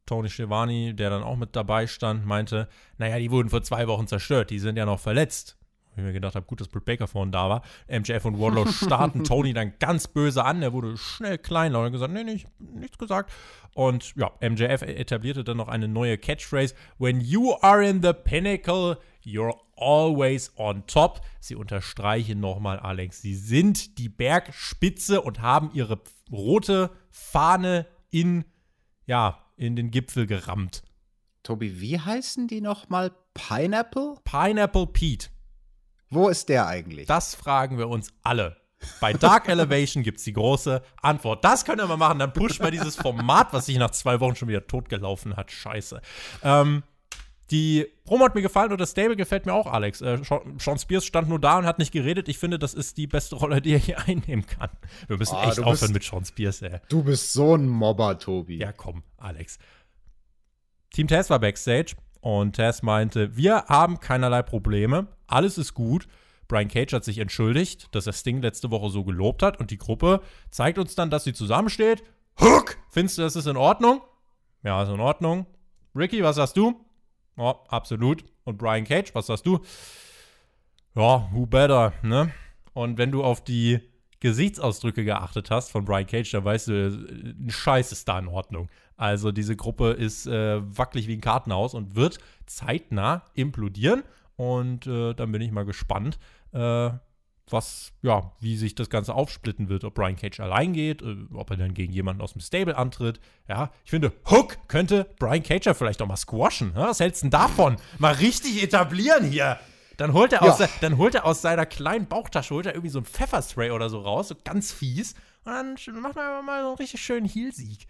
Tony Schiavone, der dann auch mit dabei stand, meinte, naja, die wurden vor zwei Wochen zerstört, die sind ja noch verletzt. Wo ich mir gedacht habe, gut, dass Britt Baker vorhin da war. MJF und Wardlow starten Tony dann ganz böse an. Er wurde schnell klein und hat gesagt, nee, nicht, nichts gesagt. Und ja, MJF etablierte dann noch eine neue Catchphrase. When you are in the pinnacle, you're always on top. Sie unterstreichen nochmal, Alex, sie sind die Bergspitze und haben ihre rote Fahne in, ja, in den Gipfel gerammt. Tobi, wie heißen die nochmal? Pineapple? Pineapple Pete. Wo ist der eigentlich? Das fragen wir uns alle. Bei Dark Elevation gibt es die große Antwort. Das können wir machen. Dann pushen wir dieses Format, was sich nach zwei Wochen schon wieder totgelaufen hat. Scheiße. Ähm, Die Promo hat mir gefallen und das Stable gefällt mir auch, Alex. Äh, Sean Spears stand nur da und hat nicht geredet. Ich finde, das ist die beste Rolle, die er hier einnehmen kann. Wir müssen oh, echt aufhören bist, mit Sean Spears, ey. Du bist so ein Mobber, Tobi. Ja, komm, Alex. Team Tess war backstage und Tess meinte, wir haben keinerlei Probleme, alles ist gut. Brian Cage hat sich entschuldigt, dass er Sting letzte Woche so gelobt hat und die Gruppe zeigt uns dann, dass sie zusammensteht. Hook! Findest du, das ist in Ordnung? Ja, ist in Ordnung. Ricky, was sagst du? Ja, absolut. Und Brian Cage, was sagst du? Ja, who better, ne? Und wenn du auf die Gesichtsausdrücke geachtet hast von Brian Cage, dann weißt du, ein Scheiß ist da in Ordnung. Also diese Gruppe ist äh, wackelig wie ein Kartenhaus und wird zeitnah implodieren. Und äh, dann bin ich mal gespannt, äh, was, ja, wie sich das Ganze aufsplitten wird, ob Brian Cage allein geht, äh, ob er dann gegen jemanden aus dem Stable antritt. Ja, ich finde, Hook könnte Brian Cage ja vielleicht auch mal squashen. Ja? Was hältst du denn davon? Mal richtig etablieren hier. Dann holt, er aus, ja. dann holt er aus seiner kleinen Bauchtasche holt er irgendwie so ein Pfefferspray oder so raus, so ganz fies. Und dann macht man mal so einen richtig schönen Heelsieg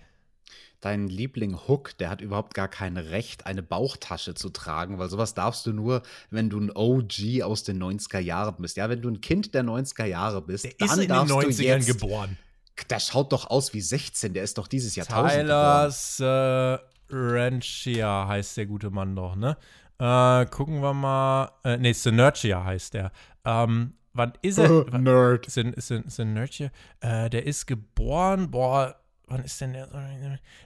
dein Liebling Hook, der hat überhaupt gar kein Recht, eine Bauchtasche zu tragen, weil sowas darfst du nur, wenn du ein OG aus den 90er Jahren bist. Ja, wenn du ein Kind der 90er Jahre bist, der dann ist in darfst den 90ern du jetzt, geboren. Der schaut doch aus wie 16, der ist doch dieses Jahr Tyler Ranchia heißt der gute Mann doch, ne? Äh, gucken wir mal. Äh, nee, Synergia heißt der. Ähm, wann ist er? Nerd. Synergia? Äh, der ist geboren, boah, wann ist denn der?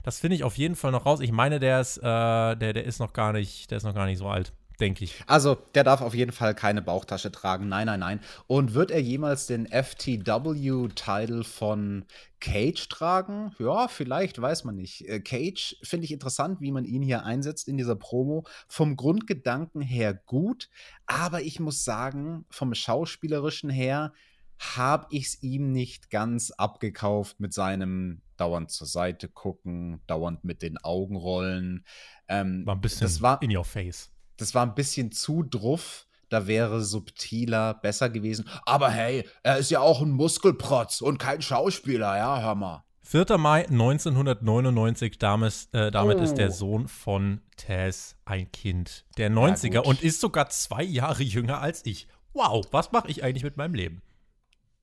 Das finde ich auf jeden Fall noch raus. Ich meine, der ist, äh, der, der ist noch gar nicht, der ist noch gar nicht so alt denke ich. Also, der darf auf jeden Fall keine Bauchtasche tragen. Nein, nein, nein. Und wird er jemals den FTW-Title von Cage tragen? Ja, vielleicht, weiß man nicht. Äh, Cage finde ich interessant, wie man ihn hier einsetzt in dieser Promo. Vom Grundgedanken her gut, aber ich muss sagen, vom Schauspielerischen her habe ich es ihm nicht ganz abgekauft mit seinem dauernd zur Seite gucken, dauernd mit den Augen rollen. Ähm, war ein bisschen das war, in your face. Das war ein bisschen zu druff. Da wäre subtiler besser gewesen. Aber hey, er ist ja auch ein Muskelprotz und kein Schauspieler, ja, hör mal. 4. Mai 1999, damit, äh, damit oh. ist der oh. Sohn von Tess ein Kind der 90er ja, und ist sogar zwei Jahre jünger als ich. Wow, was mache ich eigentlich mit meinem Leben?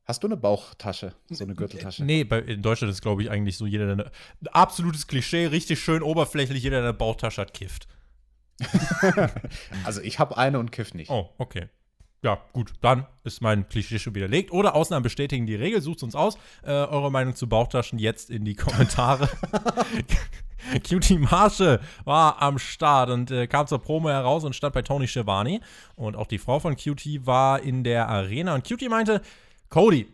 Hast du eine Bauchtasche, so eine Gürteltasche? Nee, bei, in Deutschland ist, glaube ich, eigentlich so jeder, der eine, absolutes Klischee, richtig schön oberflächlich, jeder, der eine Bauchtasche hat, kifft. also ich habe eine und kiff nicht. Oh, okay. Ja, gut, dann ist mein Klischee schon widerlegt. Oder Ausnahmen bestätigen die Regel. Sucht uns aus. Äh, eure Meinung zu Bauchtaschen jetzt in die Kommentare. Cutie Marshall war am Start und äh, kam zur Promo heraus und stand bei Tony Schiavone. Und auch die Frau von Cutie war in der Arena. Und Cutie meinte, Cody,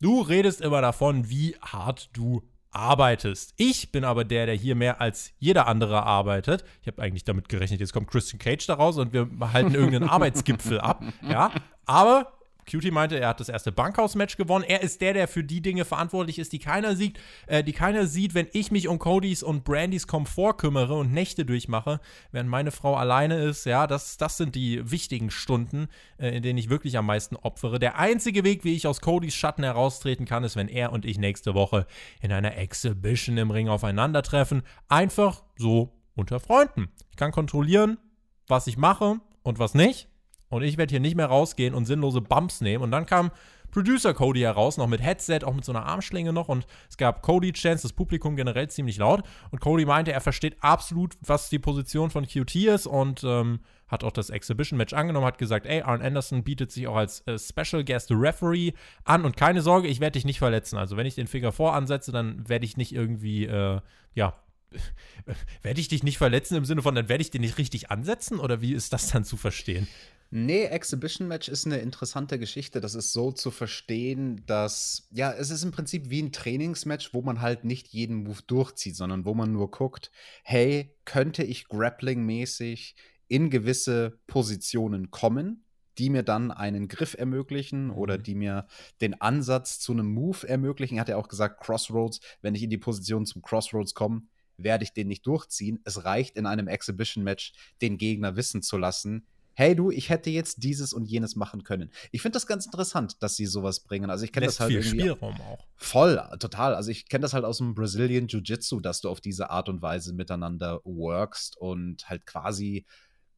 du redest immer davon, wie hart du arbeitest. Ich bin aber der, der hier mehr als jeder andere arbeitet. Ich habe eigentlich damit gerechnet, jetzt kommt Christian Cage da raus und wir halten irgendeinen Arbeitsgipfel ab. Ja, aber Cutie meinte, er hat das erste Bankhaus-Match gewonnen. Er ist der, der für die Dinge verantwortlich ist, die keiner sieht, äh, die keiner sieht, wenn ich mich um Codys und Brandys Komfort kümmere und Nächte durchmache, während meine Frau alleine ist. Ja, das, das sind die wichtigen Stunden, äh, in denen ich wirklich am meisten opfere. Der einzige Weg, wie ich aus Codys Schatten heraustreten kann, ist, wenn er und ich nächste Woche in einer Exhibition im Ring aufeinandertreffen. Einfach so unter Freunden. Ich kann kontrollieren, was ich mache und was nicht. Und ich werde hier nicht mehr rausgehen und sinnlose Bumps nehmen. Und dann kam Producer Cody heraus, noch mit Headset, auch mit so einer Armschlinge noch. Und es gab Cody-Chance, das Publikum generell ziemlich laut. Und Cody meinte, er versteht absolut, was die Position von QT ist und ähm, hat auch das Exhibition-Match angenommen, hat gesagt, ey, Arn Anderson bietet sich auch als äh, Special Guest Referee an. Und keine Sorge, ich werde dich nicht verletzen. Also wenn ich den Finger voransetze, dann werde ich nicht irgendwie, äh, ja, werde ich dich nicht verletzen im Sinne von, dann werde ich den nicht richtig ansetzen? Oder wie ist das dann zu verstehen? Nee, Exhibition Match ist eine interessante Geschichte. Das ist so zu verstehen, dass, ja, es ist im Prinzip wie ein Trainingsmatch, wo man halt nicht jeden Move durchzieht, sondern wo man nur guckt, hey, könnte ich grappling-mäßig in gewisse Positionen kommen, die mir dann einen Griff ermöglichen oder mhm. die mir den Ansatz zu einem Move ermöglichen. Hat er auch gesagt, Crossroads, wenn ich in die Position zum Crossroads komme, werde ich den nicht durchziehen. Es reicht in einem Exhibition-Match, den Gegner wissen zu lassen, hey du, ich hätte jetzt dieses und jenes machen können. Ich finde das ganz interessant, dass sie sowas bringen. Also ich kenne das halt viel irgendwie Spielraum auch. Voll, total. Also ich kenne das halt aus dem Brazilian Jiu-Jitsu, dass du auf diese Art und Weise miteinander workst und halt quasi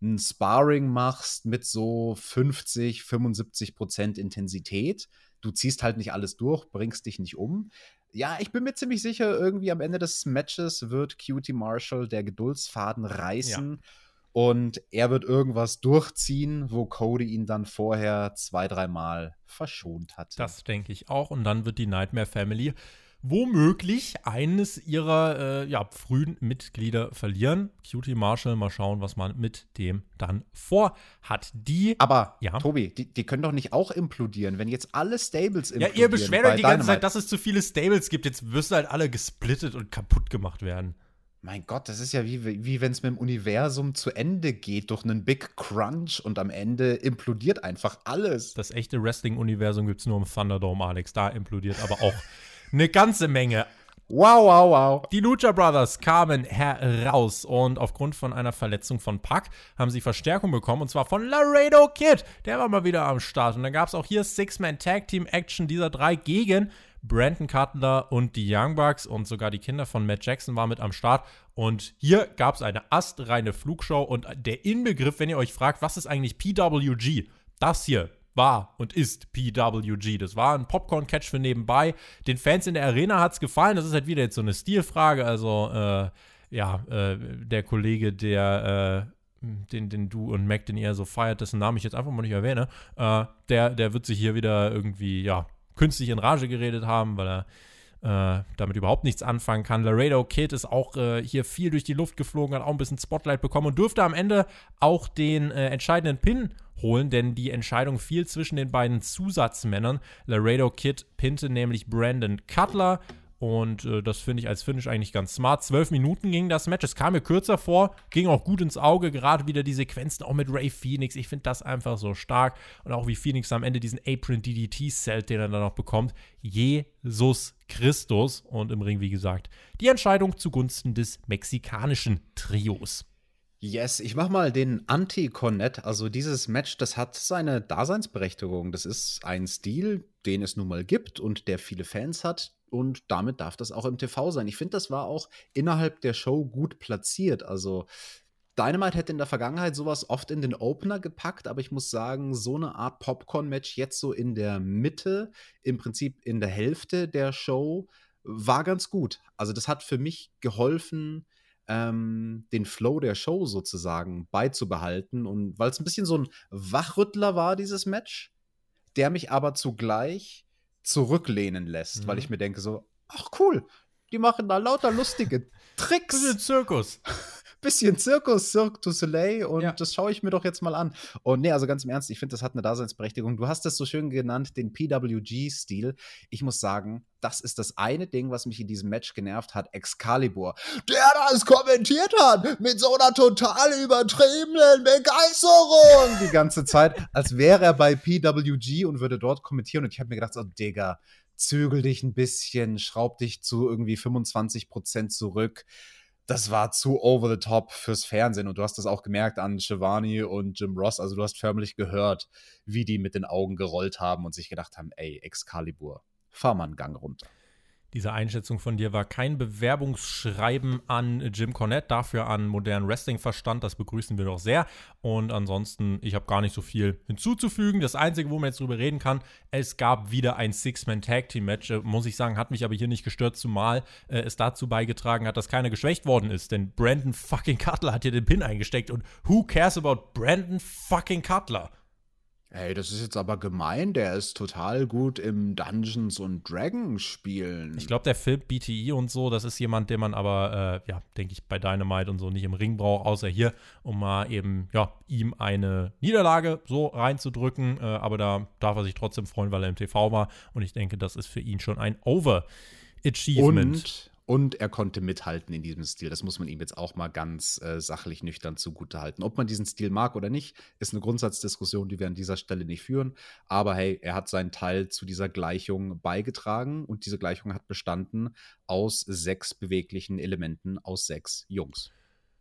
ein Sparring machst mit so 50, 75 Prozent Intensität. Du ziehst halt nicht alles durch, bringst dich nicht um. Ja, ich bin mir ziemlich sicher, irgendwie am Ende des Matches wird Cutie Marshall der Geduldsfaden reißen. Ja. Und er wird irgendwas durchziehen, wo Cody ihn dann vorher zwei, dreimal verschont hat. Das denke ich auch. Und dann wird die Nightmare Family womöglich eines ihrer äh, ja, frühen Mitglieder verlieren. Cutie Marshall, mal schauen, was man mit dem dann vorhat. Die. Aber, ja. Tobi, die, die, können doch nicht auch implodieren, wenn jetzt alle Stables implodieren. Ja, ihr beschwert euch die ganze Zeit, dass es zu viele Stables gibt. Jetzt wirst halt alle gesplittet und kaputt gemacht werden. Mein Gott, das ist ja wie, wie wenn es mit dem Universum zu Ende geht durch einen Big Crunch und am Ende implodiert einfach alles. Das echte Wrestling-Universum gibt es nur im Thunderdome, Alex. Da implodiert aber auch eine ganze Menge. Wow, wow, wow. Die Lucha Brothers kamen heraus und aufgrund von einer Verletzung von Puck haben sie Verstärkung bekommen und zwar von Laredo Kid. Der war mal wieder am Start. Und dann gab es auch hier Six-Man-Tag-Team-Action dieser drei gegen Brandon Cutler und die Young Bucks und sogar die Kinder von Matt Jackson waren mit am Start. Und hier gab es eine astreine Flugshow und der Inbegriff, wenn ihr euch fragt, was ist eigentlich PWG? Das hier war und ist PWG. Das war ein Popcorn-Catch für nebenbei. Den Fans in der Arena hat es gefallen. Das ist halt wieder jetzt so eine Stilfrage. Also, äh, ja, äh, der Kollege, der, äh, den, den du und Mac, den ihr so feiert, dessen Namen ich jetzt einfach mal nicht erwähne, äh, der, der wird sich hier wieder irgendwie, ja, künstlich in Rage geredet haben, weil er äh, damit überhaupt nichts anfangen kann. Laredo Kid ist auch äh, hier viel durch die Luft geflogen, hat auch ein bisschen Spotlight bekommen und durfte am Ende auch den äh, entscheidenden Pin holen, denn die Entscheidung fiel zwischen den beiden Zusatzmännern. Laredo Kid pinte nämlich Brandon Cutler. Und äh, das finde ich als Finish eigentlich ganz smart. Zwölf Minuten ging das Match. Es kam mir kürzer vor, ging auch gut ins Auge. Gerade wieder die Sequenzen auch mit Ray Phoenix. Ich finde das einfach so stark. Und auch wie Phoenix am Ende diesen Apron DDT-Celt, den er dann noch bekommt. Jesus Christus. Und im Ring, wie gesagt, die Entscheidung zugunsten des mexikanischen Trios. Yes, ich mach mal den Anti-Cornet. Also dieses Match, das hat seine Daseinsberechtigung. Das ist ein Stil, den es nun mal gibt und der viele Fans hat. Und damit darf das auch im TV sein. Ich finde, das war auch innerhalb der Show gut platziert. Also Dynamite hätte in der Vergangenheit sowas oft in den Opener gepackt, aber ich muss sagen, so eine Art Popcorn-Match jetzt so in der Mitte, im Prinzip in der Hälfte der Show, war ganz gut. Also das hat für mich geholfen, ähm, den Flow der Show sozusagen beizubehalten. Und weil es ein bisschen so ein Wachrüttler war, dieses Match, der mich aber zugleich zurücklehnen lässt, mhm. weil ich mir denke so, ach cool, die machen da lauter lustige Tricks. Bisschen Zirkus. Bisschen Zirkus, Cirque du Soleil und ja. das schaue ich mir doch jetzt mal an. Und nee, also ganz im Ernst, ich finde, das hat eine Daseinsberechtigung. Du hast es so schön genannt, den PWG-Stil. Ich muss sagen, das ist das eine Ding, was mich in diesem Match genervt hat, Excalibur. Der das kommentiert hat mit so einer total übertriebenen Begeisterung die ganze Zeit, als wäre er bei PWG und würde dort kommentieren. Und ich habe mir gedacht, so, Digga, zügel dich ein bisschen, schraub dich zu irgendwie 25 Prozent zurück das war zu over the top fürs Fernsehen. Und du hast das auch gemerkt an Shivani und Jim Ross. Also du hast förmlich gehört, wie die mit den Augen gerollt haben und sich gedacht haben, ey, Excalibur, fahr mal einen Gang runter. Diese Einschätzung von dir war kein Bewerbungsschreiben an Jim Cornette, dafür an modernen Wrestling-Verstand. Das begrüßen wir doch sehr. Und ansonsten, ich habe gar nicht so viel hinzuzufügen. Das Einzige, wo man jetzt drüber reden kann, es gab wieder ein Six-Man-Tag-Team-Match. Äh, muss ich sagen, hat mich aber hier nicht gestört, zumal äh, es dazu beigetragen hat, dass keiner geschwächt worden ist. Denn Brandon fucking Cutler hat hier den Pin eingesteckt. Und who cares about Brandon fucking Cutler? Ey, das ist jetzt aber gemein, der ist total gut im Dungeons und Dragons spielen. Ich glaube, der Phil BTE und so, das ist jemand, den man aber, äh, ja, denke ich, bei Dynamite und so nicht im Ring braucht, außer hier, um mal eben, ja, ihm eine Niederlage so reinzudrücken. Äh, aber da darf er sich trotzdem freuen, weil er im TV war. Und ich denke, das ist für ihn schon ein Over-Achievement. Und und er konnte mithalten in diesem Stil. Das muss man ihm jetzt auch mal ganz äh, sachlich nüchtern zugutehalten. Ob man diesen Stil mag oder nicht, ist eine Grundsatzdiskussion, die wir an dieser Stelle nicht führen. Aber hey, er hat seinen Teil zu dieser Gleichung beigetragen und diese Gleichung hat bestanden aus sechs beweglichen Elementen aus sechs Jungs.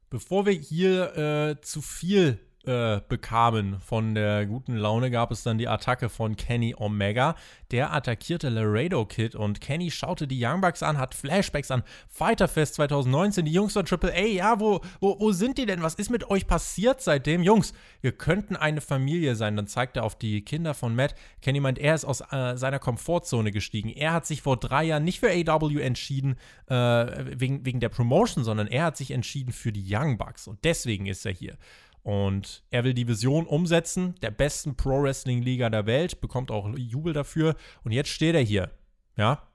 Bevor wir hier äh, zu viel äh, bekamen. Von der guten Laune gab es dann die Attacke von Kenny Omega. Der attackierte Laredo Kid und Kenny schaute die Young Bucks an, hat Flashbacks an Fighterfest 2019. Die Jungs von Triple A, ja, wo, wo, wo sind die denn? Was ist mit euch passiert seitdem? Jungs, wir könnten eine Familie sein. Dann zeigt er auf die Kinder von Matt. Kenny meint, er ist aus äh, seiner Komfortzone gestiegen. Er hat sich vor drei Jahren nicht für AW entschieden, äh, wegen, wegen der Promotion, sondern er hat sich entschieden für die Young Bucks. Und deswegen ist er hier. Und er will die Vision umsetzen, der besten Pro-Wrestling-Liga der Welt, bekommt auch Jubel dafür. Und jetzt steht er hier. Ja,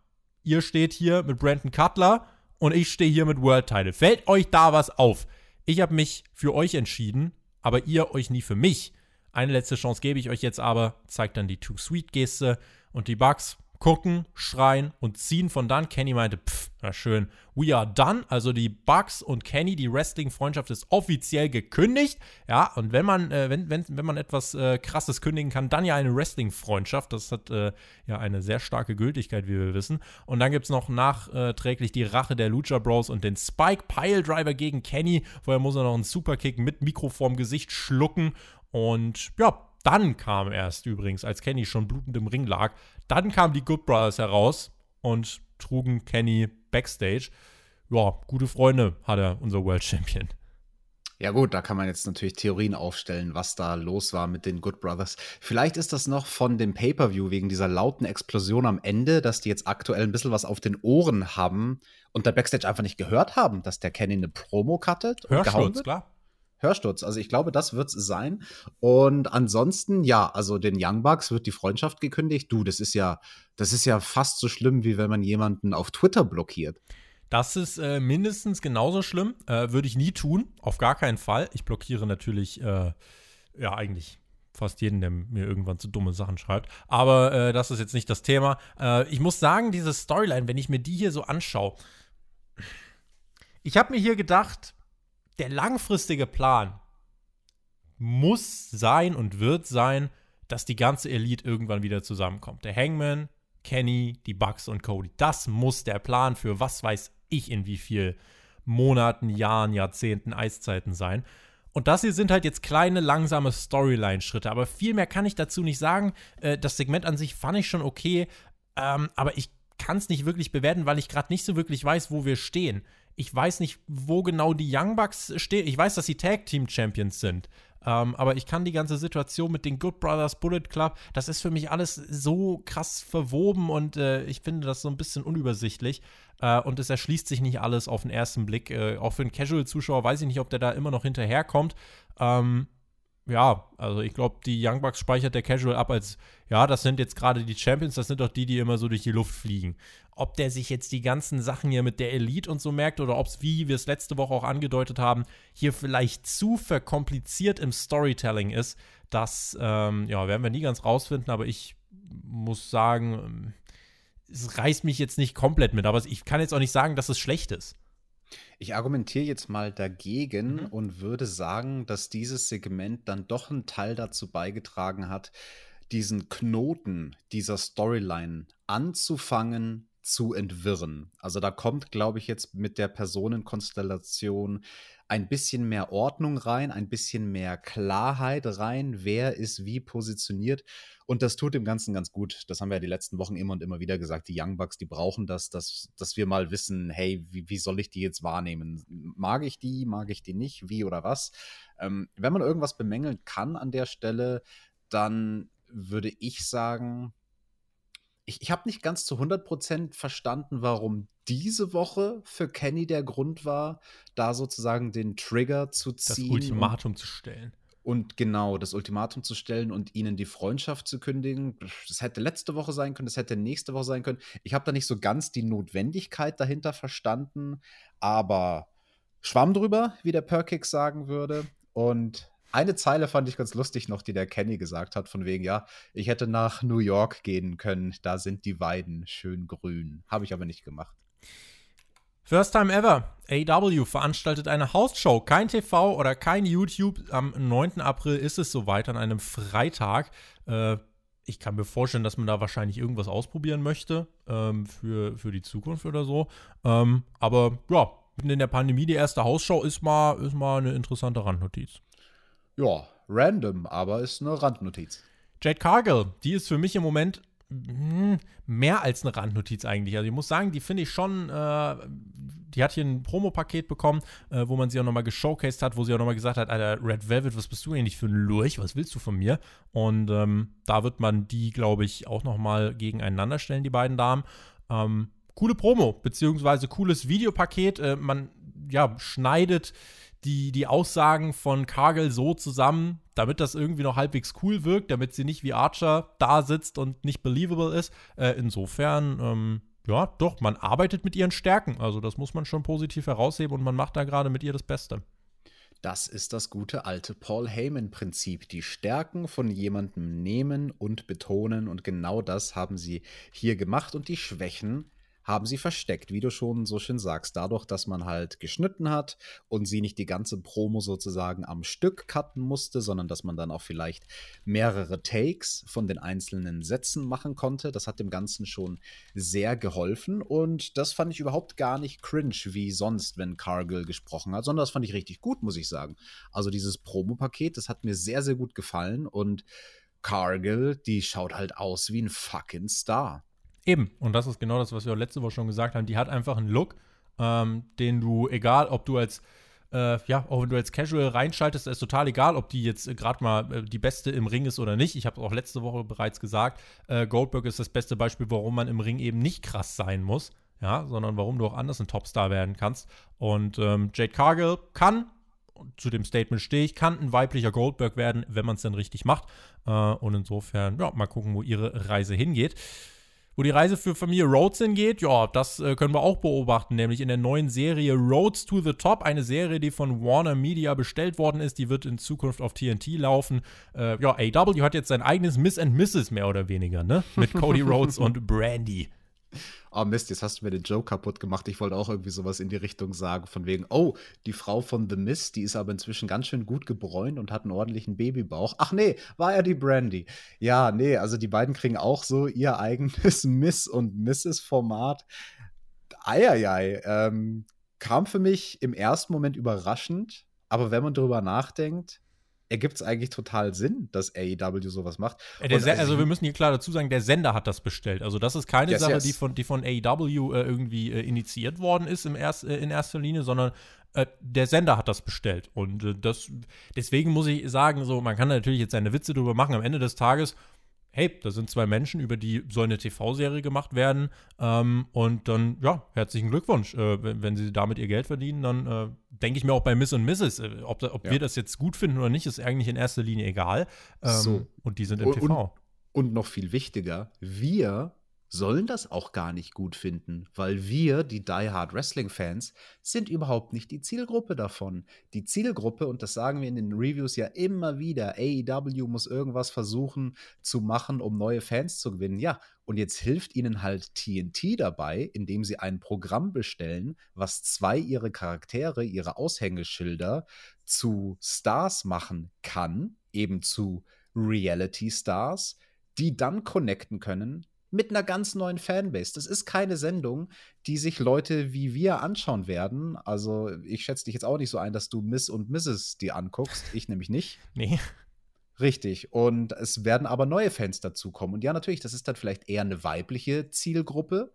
ihr steht hier mit Brandon Cutler und ich stehe hier mit World Title. Fällt euch da was auf? Ich habe mich für euch entschieden, aber ihr euch nie für mich. Eine letzte Chance gebe ich euch jetzt aber, zeigt dann die Too-Sweet-Geste und die Bugs gucken, schreien und ziehen von dann. Kenny meinte, pff, na schön, we are done. Also die Bugs und Kenny, die Wrestling-Freundschaft ist offiziell gekündigt. Ja, und wenn man, äh, wenn, wenn, wenn man etwas äh, krasses kündigen kann, dann ja eine Wrestling-Freundschaft. Das hat äh, ja eine sehr starke Gültigkeit, wie wir wissen. Und dann gibt es noch nachträglich die Rache der Lucha Bros und den Spike Pile Driver gegen Kenny. Vorher muss er noch einen Superkick mit Mikro vorm Gesicht schlucken. Und ja, dann kam erst übrigens, als Kenny schon blutend im Ring lag, dann kamen die Good Brothers heraus und trugen Kenny backstage. Ja, gute Freunde hat er, unser World Champion. Ja gut, da kann man jetzt natürlich Theorien aufstellen, was da los war mit den Good Brothers. Vielleicht ist das noch von dem Pay-per-View wegen dieser lauten Explosion am Ende, dass die jetzt aktuell ein bisschen was auf den Ohren haben und der Backstage einfach nicht gehört haben, dass der Kenny eine Promo cuttet und Hörsturz, gehauen wird. klar. Hörsturz. Also ich glaube, das wird es sein. Und ansonsten, ja, also den Young Bucks wird die Freundschaft gekündigt. Du, das ist ja, das ist ja fast so schlimm, wie wenn man jemanden auf Twitter blockiert. Das ist äh, mindestens genauso schlimm. Äh, Würde ich nie tun. Auf gar keinen Fall. Ich blockiere natürlich, äh, ja, eigentlich fast jeden, der mir irgendwann zu dumme Sachen schreibt. Aber äh, das ist jetzt nicht das Thema. Äh, ich muss sagen, diese Storyline, wenn ich mir die hier so anschaue, ich habe mir hier gedacht, der langfristige Plan muss sein und wird sein, dass die ganze Elite irgendwann wieder zusammenkommt. Der Hangman, Kenny, die Bucks und Cody. Das muss der Plan für was weiß ich in wie viel Monaten, Jahren, Jahrzehnten, Eiszeiten sein. Und das hier sind halt jetzt kleine, langsame Storyline-Schritte. Aber viel mehr kann ich dazu nicht sagen. Äh, das Segment an sich fand ich schon okay. Ähm, aber ich kann es nicht wirklich bewerten, weil ich gerade nicht so wirklich weiß, wo wir stehen ich weiß nicht, wo genau die Young Bucks stehen. Ich weiß, dass sie Tag Team Champions sind. Ähm, aber ich kann die ganze Situation mit den Good Brothers Bullet Club, das ist für mich alles so krass verwoben und äh, ich finde das so ein bisschen unübersichtlich. Äh, und es erschließt sich nicht alles auf den ersten Blick. Äh, auch für einen Casual-Zuschauer weiß ich nicht, ob der da immer noch hinterherkommt. Ähm, ja, also ich glaube, die Young Bucks speichert der Casual ab als, ja, das sind jetzt gerade die Champions, das sind doch die, die immer so durch die Luft fliegen. Ob der sich jetzt die ganzen Sachen hier mit der Elite und so merkt oder ob es, wie wir es letzte Woche auch angedeutet haben, hier vielleicht zu verkompliziert im Storytelling ist, das, ähm, ja, werden wir nie ganz rausfinden, aber ich muss sagen, ähm, es reißt mich jetzt nicht komplett mit, aber ich kann jetzt auch nicht sagen, dass es schlecht ist. Ich argumentiere jetzt mal dagegen mhm. und würde sagen, dass dieses Segment dann doch einen Teil dazu beigetragen hat, diesen Knoten dieser Storyline anzufangen zu entwirren. Also da kommt, glaube ich, jetzt mit der Personenkonstellation ein bisschen mehr Ordnung rein, ein bisschen mehr Klarheit rein, wer ist wie positioniert. Und das tut dem Ganzen ganz gut. Das haben wir ja die letzten Wochen immer und immer wieder gesagt. Die Young Bucks, die brauchen das, dass, dass wir mal wissen, hey, wie, wie soll ich die jetzt wahrnehmen? Mag ich die, mag ich die nicht, wie oder was? Ähm, wenn man irgendwas bemängeln kann an der Stelle, dann würde ich sagen, ich, ich habe nicht ganz zu 100% verstanden, warum diese Woche für Kenny der Grund war, da sozusagen den Trigger zu ziehen. Das Ultimatum zu stellen. Und genau, das Ultimatum zu stellen und ihnen die Freundschaft zu kündigen. Das hätte letzte Woche sein können, das hätte nächste Woche sein können. Ich habe da nicht so ganz die Notwendigkeit dahinter verstanden, aber schwamm drüber, wie der Perkix sagen würde. Und eine Zeile fand ich ganz lustig noch, die der Kenny gesagt hat, von wegen, ja, ich hätte nach New York gehen können, da sind die Weiden schön grün. Habe ich aber nicht gemacht. First time ever. AW veranstaltet eine Hausshow. Kein TV oder kein YouTube. Am 9. April ist es soweit, an einem Freitag. Äh, ich kann mir vorstellen, dass man da wahrscheinlich irgendwas ausprobieren möchte ähm, für, für die Zukunft oder so. Ähm, aber ja, in der Pandemie die erste Hausshow ist mal, ist mal eine interessante Randnotiz. Ja, random, aber ist eine Randnotiz. Jade Cargill, die ist für mich im Moment hm, mehr als eine Randnotiz eigentlich. Also ich muss sagen, die finde ich schon, äh, die hat hier ein Promopaket bekommen, äh, wo man sie auch nochmal geshowcased hat, wo sie auch nochmal gesagt hat, Alter, Red Velvet, was bist du eigentlich für ein Lurch, was willst du von mir? Und ähm, da wird man die, glaube ich, auch nochmal gegeneinander stellen, die beiden Damen. Ähm, coole Promo, beziehungsweise cooles Videopaket. Äh, man, ja, schneidet die, die Aussagen von Cargill so zusammen, damit das irgendwie noch halbwegs cool wirkt, damit sie nicht wie Archer da sitzt und nicht believable ist. Äh, insofern, ähm, ja, doch, man arbeitet mit ihren Stärken. Also das muss man schon positiv herausheben und man macht da gerade mit ihr das Beste. Das ist das gute alte Paul Heyman-Prinzip. Die Stärken von jemandem nehmen und betonen. Und genau das haben sie hier gemacht. Und die Schwächen haben sie versteckt, wie du schon so schön sagst, dadurch, dass man halt geschnitten hat und sie nicht die ganze Promo sozusagen am Stück cutten musste, sondern dass man dann auch vielleicht mehrere Takes von den einzelnen Sätzen machen konnte. Das hat dem Ganzen schon sehr geholfen und das fand ich überhaupt gar nicht cringe wie sonst, wenn Cargill gesprochen hat, sondern das fand ich richtig gut, muss ich sagen. Also dieses Promo-Paket, das hat mir sehr, sehr gut gefallen und Cargill, die schaut halt aus wie ein fucking Star. Eben, und das ist genau das, was wir auch letzte Woche schon gesagt haben. Die hat einfach einen Look, ähm, den du, egal ob du als, äh, ja, auch wenn du als Casual reinschaltest, ist total egal, ob die jetzt äh, gerade mal äh, die Beste im Ring ist oder nicht. Ich habe auch letzte Woche bereits gesagt, äh, Goldberg ist das beste Beispiel, warum man im Ring eben nicht krass sein muss, ja, sondern warum du auch anders ein Topstar werden kannst. Und ähm, Jade Cargill kann zu dem Statement stehe ich, kann ein weiblicher Goldberg werden, wenn man es dann richtig macht. Äh, und insofern, ja, mal gucken, wo ihre Reise hingeht. Wo die Reise für Familie Rhodes hingeht, ja, das äh, können wir auch beobachten, nämlich in der neuen Serie Roads to the Top, eine Serie, die von Warner Media bestellt worden ist, die wird in Zukunft auf TNT laufen. Äh, ja, AW hat jetzt sein eigenes Miss and Mrs. mehr oder weniger, ne? Mit Cody Rhodes und Brandy. Oh Mist, jetzt hast du mir den Joke kaputt gemacht. Ich wollte auch irgendwie sowas in die Richtung sagen, von wegen, oh, die Frau von The Mist, die ist aber inzwischen ganz schön gut gebräunt und hat einen ordentlichen Babybauch. Ach nee, war ja die Brandy. Ja, nee, also die beiden kriegen auch so ihr eigenes Miss- und Mrs.-Format. Eieiei, ähm, kam für mich im ersten Moment überraschend, aber wenn man drüber nachdenkt, ergibt es eigentlich total Sinn, dass AEW sowas macht. also, also, wir müssen hier klar dazu sagen, der Sender hat das bestellt. Also das ist keine yes, Sache, yes. Die, von, die von AEW äh, irgendwie äh, initiiert worden ist im erst, äh, in erster Linie, sondern äh, der Sender hat das bestellt. Und äh, das, deswegen muss ich sagen, so, man kann natürlich jetzt seine Witze drüber machen. Am Ende des Tages hey, da sind zwei Menschen, über die soll eine TV-Serie gemacht werden. Ähm, und dann, ja, herzlichen Glückwunsch. Äh, wenn, wenn, sie damit ihr Geld verdienen, dann äh, denke ich mir auch bei Miss und Mrs., äh, ob, ob ja. wir das jetzt gut finden oder nicht, ist eigentlich in erster Linie egal. Ähm, so. Und die sind im und, TV. Und, und noch viel wichtiger, wir sollen das auch gar nicht gut finden, weil wir, die Die Hard Wrestling Fans, sind überhaupt nicht die Zielgruppe davon. Die Zielgruppe, und das sagen wir in den Reviews ja immer wieder, AEW muss irgendwas versuchen zu machen, um neue Fans zu gewinnen. Ja, und jetzt hilft ihnen halt TNT dabei, indem sie ein Programm bestellen, was zwei ihre Charaktere, ihre Aushängeschilder zu Stars machen kann, eben zu Reality Stars, die dann connecten können mit einer ganz neuen Fanbase. Das ist keine Sendung, die sich Leute wie wir anschauen werden. Also, ich schätze dich jetzt auch nicht so ein, dass du Miss und Mrs. dir anguckst. Ich nämlich nicht. Nee. Richtig. Und es werden aber neue Fans dazukommen. Und ja, natürlich, das ist dann vielleicht eher eine weibliche Zielgruppe.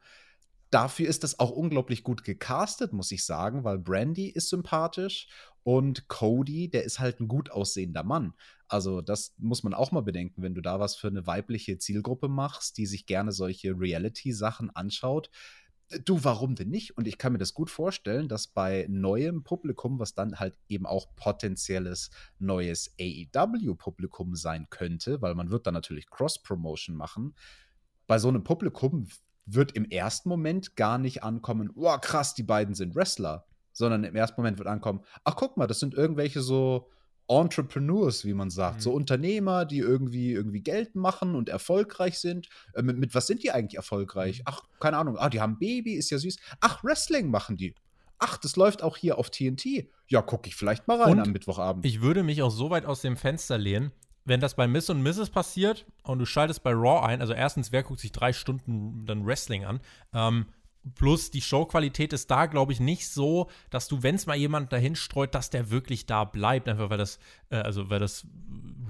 Dafür ist das auch unglaublich gut gecastet, muss ich sagen, weil Brandy ist sympathisch und Cody, der ist halt ein gut aussehender Mann. Also, das muss man auch mal bedenken, wenn du da was für eine weibliche Zielgruppe machst, die sich gerne solche Reality-Sachen anschaut. Du, warum denn nicht? Und ich kann mir das gut vorstellen, dass bei neuem Publikum, was dann halt eben auch potenzielles neues AEW-Publikum sein könnte, weil man wird dann natürlich Cross-Promotion machen, bei so einem Publikum wird im ersten Moment gar nicht ankommen, oh krass, die beiden sind Wrestler, sondern im ersten Moment wird ankommen, ach guck mal, das sind irgendwelche so Entrepreneurs, wie man sagt, mhm. so Unternehmer, die irgendwie irgendwie Geld machen und erfolgreich sind. Äh, mit, mit, was sind die eigentlich erfolgreich? Mhm. Ach, keine Ahnung. Ah, die haben Baby, ist ja süß. Ach, Wrestling machen die. Ach, das läuft auch hier auf TNT. Ja, gucke ich vielleicht mal rein und am Mittwochabend. Ich würde mich auch so weit aus dem Fenster lehnen, wenn das bei Miss und Mrs. passiert und du schaltest bei Raw ein, also erstens, wer guckt sich drei Stunden dann Wrestling an? Ähm, Plus die Showqualität ist da, glaube ich, nicht so, dass du, wenn es mal jemand dahin streut, dass der wirklich da bleibt. Einfach weil das, äh, also weil das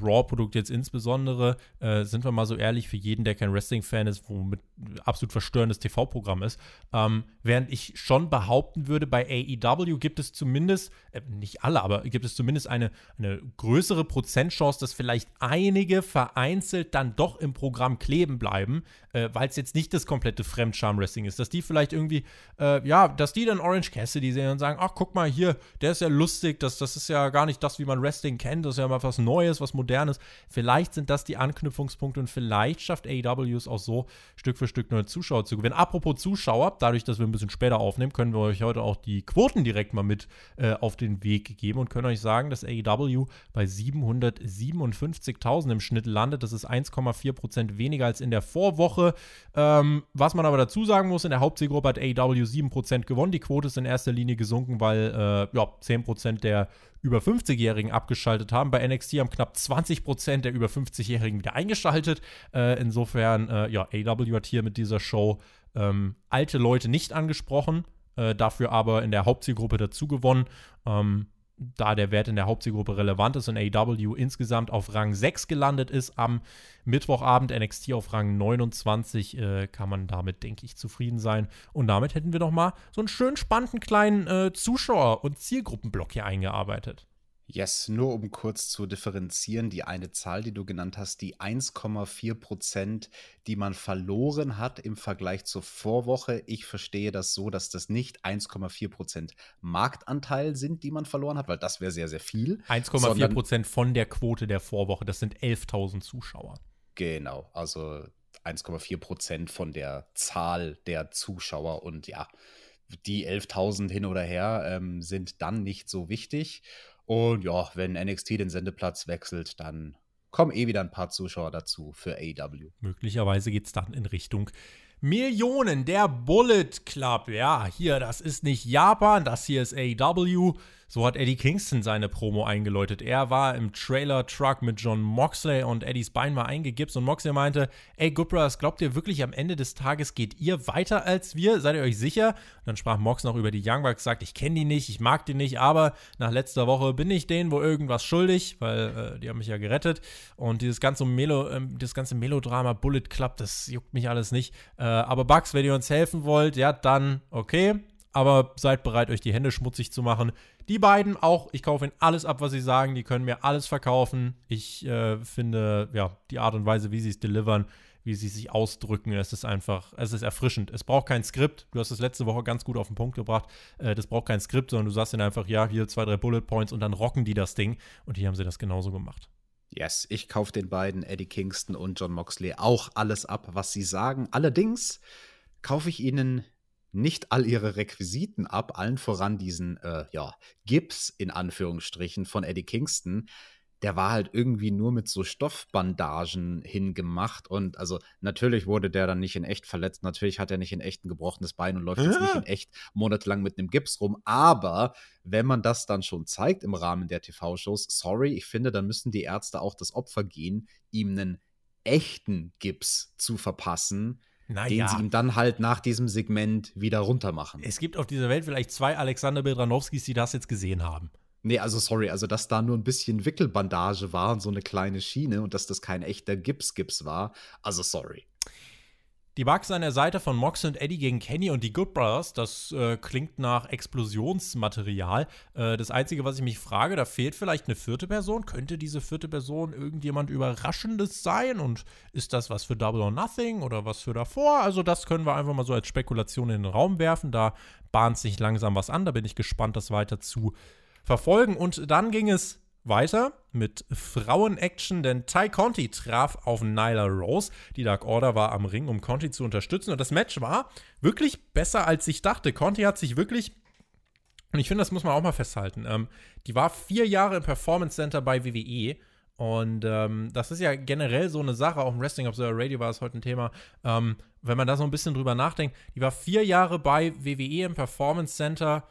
Raw-Produkt jetzt insbesondere, äh, sind wir mal so ehrlich, für jeden, der kein Wrestling-Fan ist, womit absolut verstörendes TV-Programm ist. Ähm, während ich schon behaupten würde, bei AEW gibt es zumindest, äh, nicht alle, aber gibt es zumindest eine, eine größere Prozentchance, dass vielleicht einige vereinzelt dann doch im Programm kleben bleiben, äh, weil es jetzt nicht das komplette Fremdscham-Wrestling ist. Dass die vielleicht irgendwie, äh, ja, dass die dann Orange Cassidy sehen und sagen, ach, guck mal hier, der ist ja lustig, das, das ist ja gar nicht das, wie man Wrestling kennt, das ist ja mal was Neues, was Modernes. Vielleicht sind das die Anknüpfungspunkte und vielleicht schafft AEW es auch so, Stück für Stück neue Zuschauer zu gewinnen. Apropos Zuschauer, dadurch, dass wir ein bisschen später aufnehmen, können wir euch heute auch die Quoten direkt mal mit äh, auf den Weg geben und können euch sagen, dass AEW bei 757.000 im Schnitt landet. Das ist 1,4% weniger als in der Vorwoche. Ähm, was man aber dazu sagen muss, in der Hauptzielgruppe hat AEW 7% gewonnen. Die Quote ist in erster Linie gesunken, weil äh, ja, 10% der über 50-Jährigen abgeschaltet haben. Bei NXT haben knapp 20% der über 50-Jährigen wieder eingeschaltet. Äh, insofern, äh, ja, AEW hat hier mit dieser Show ähm, alte Leute nicht angesprochen, äh, dafür aber in der Hauptzielgruppe dazu gewonnen. Ähm, da der Wert in der Hauptzielgruppe relevant ist und AEW insgesamt auf Rang 6 gelandet ist am Mittwochabend, NXT auf Rang 29, äh, kann man damit, denke ich, zufrieden sein. Und damit hätten wir noch mal so einen schön spannenden kleinen äh, Zuschauer- und Zielgruppenblock hier eingearbeitet. Yes, nur um kurz zu differenzieren, die eine Zahl, die du genannt hast, die 1,4 Prozent, die man verloren hat im Vergleich zur Vorwoche. Ich verstehe das so, dass das nicht 1,4 Prozent Marktanteil sind, die man verloren hat, weil das wäre sehr, sehr viel. 1,4 Prozent von der Quote der Vorwoche, das sind 11.000 Zuschauer. Genau, also 1,4 Prozent von der Zahl der Zuschauer und ja, die 11.000 hin oder her ähm, sind dann nicht so wichtig. Und ja, wenn NXT den Sendeplatz wechselt, dann kommen eh wieder ein paar Zuschauer dazu für AEW. Möglicherweise geht es dann in Richtung Millionen. Der Bullet Club. Ja, hier, das ist nicht Japan, das hier ist AEW. So hat Eddie Kingston seine Promo eingeläutet. Er war im Trailer-Truck mit John Moxley und Eddies Bein war eingegipst und Moxley meinte, ey Good Brothers, glaubt ihr wirklich am Ende des Tages geht ihr weiter als wir? Seid ihr euch sicher? Und dann sprach Mox noch über die Young Bucks, sagt, ich kenne die nicht, ich mag die nicht, aber nach letzter Woche bin ich denen wo irgendwas schuldig, weil äh, die haben mich ja gerettet. Und dieses ganze, Melo, äh, dieses ganze Melodrama Bullet Club, das juckt mich alles nicht. Äh, aber Bucks, wenn ihr uns helfen wollt, ja, dann okay aber seid bereit, euch die Hände schmutzig zu machen. Die beiden auch, ich kaufe ihnen alles ab, was sie sagen. Die können mir alles verkaufen. Ich äh, finde, ja, die Art und Weise, wie sie es delivern, wie sie sich ausdrücken, es ist einfach, es ist erfrischend. Es braucht kein Skript. Du hast es letzte Woche ganz gut auf den Punkt gebracht. Äh, das braucht kein Skript, sondern du sagst ihnen einfach, ja, hier zwei, drei Bullet Points und dann rocken die das Ding. Und hier haben sie das genauso gemacht. Yes, ich kaufe den beiden, Eddie Kingston und John Moxley, auch alles ab, was sie sagen. Allerdings kaufe ich ihnen nicht all ihre Requisiten ab, allen voran diesen äh, ja, Gips in Anführungsstrichen von Eddie Kingston. Der war halt irgendwie nur mit so Stoffbandagen hingemacht und also natürlich wurde der dann nicht in echt verletzt, natürlich hat er nicht in echt ein gebrochenes Bein und läuft jetzt nicht in echt monatelang mit einem Gips rum, aber wenn man das dann schon zeigt im Rahmen der TV-Shows, sorry, ich finde, dann müssen die Ärzte auch das Opfer gehen, ihm einen echten Gips zu verpassen, naja. den sie ihm dann halt nach diesem Segment wieder runtermachen. Es gibt auf dieser Welt vielleicht zwei Alexander Bedranowskis, die das jetzt gesehen haben. Nee, also sorry, also dass da nur ein bisschen Wickelbandage war und so eine kleine Schiene und dass das kein echter Gips-Gips war, also sorry. Die Bugs an der Seite von Mox und Eddie gegen Kenny und die Good Brothers, das äh, klingt nach Explosionsmaterial. Äh, das Einzige, was ich mich frage, da fehlt vielleicht eine vierte Person. Könnte diese vierte Person irgendjemand Überraschendes sein? Und ist das was für Double or Nothing oder was für davor? Also, das können wir einfach mal so als Spekulation in den Raum werfen. Da bahnt sich langsam was an. Da bin ich gespannt, das weiter zu verfolgen. Und dann ging es weiter mit Frauen-Action, denn Ty Conti traf auf Nyla Rose. Die Dark Order war am Ring, um Conti zu unterstützen. Und das Match war wirklich besser, als ich dachte. Conti hat sich wirklich, und ich finde, das muss man auch mal festhalten, ähm, die war vier Jahre im Performance Center bei WWE. Und ähm, das ist ja generell so eine Sache, auch im Wrestling Observer Radio war es heute ein Thema. Ähm, wenn man da so ein bisschen drüber nachdenkt, die war vier Jahre bei WWE im Performance Center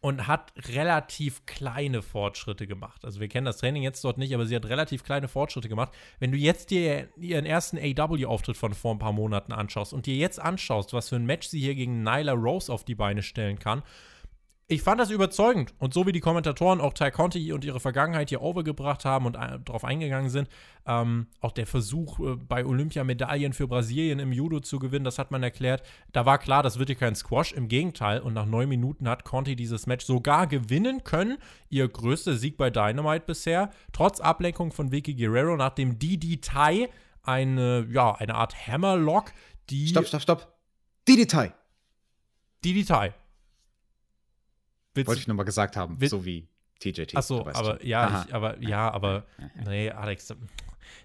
und hat relativ kleine Fortschritte gemacht. Also wir kennen das Training jetzt dort nicht, aber sie hat relativ kleine Fortschritte gemacht. Wenn du jetzt dir ihren ersten AW-Auftritt von vor ein paar Monaten anschaust und dir jetzt anschaust, was für ein Match sie hier gegen Nyla Rose auf die Beine stellen kann, ich fand das überzeugend. Und so wie die Kommentatoren auch Ty Conti und ihre Vergangenheit hier overgebracht haben und äh, darauf eingegangen sind, ähm, auch der Versuch, äh, bei Olympia Medaillen für Brasilien im Judo zu gewinnen, das hat man erklärt. Da war klar, das wird hier kein Squash. Im Gegenteil. Und nach neun Minuten hat Conti dieses Match sogar gewinnen können. Ihr größter Sieg bei Dynamite bisher. Trotz Ablenkung von Vicky Guerrero, nachdem Didi Tai eine, ja, eine Art Hammerlock, die. Stopp, stopp, stopp. Didi Tai. Didi Tai. Wollte ich nochmal gesagt haben, so wie TJT. Achso, aber ja, ich, aber ja, aber nee, Alex,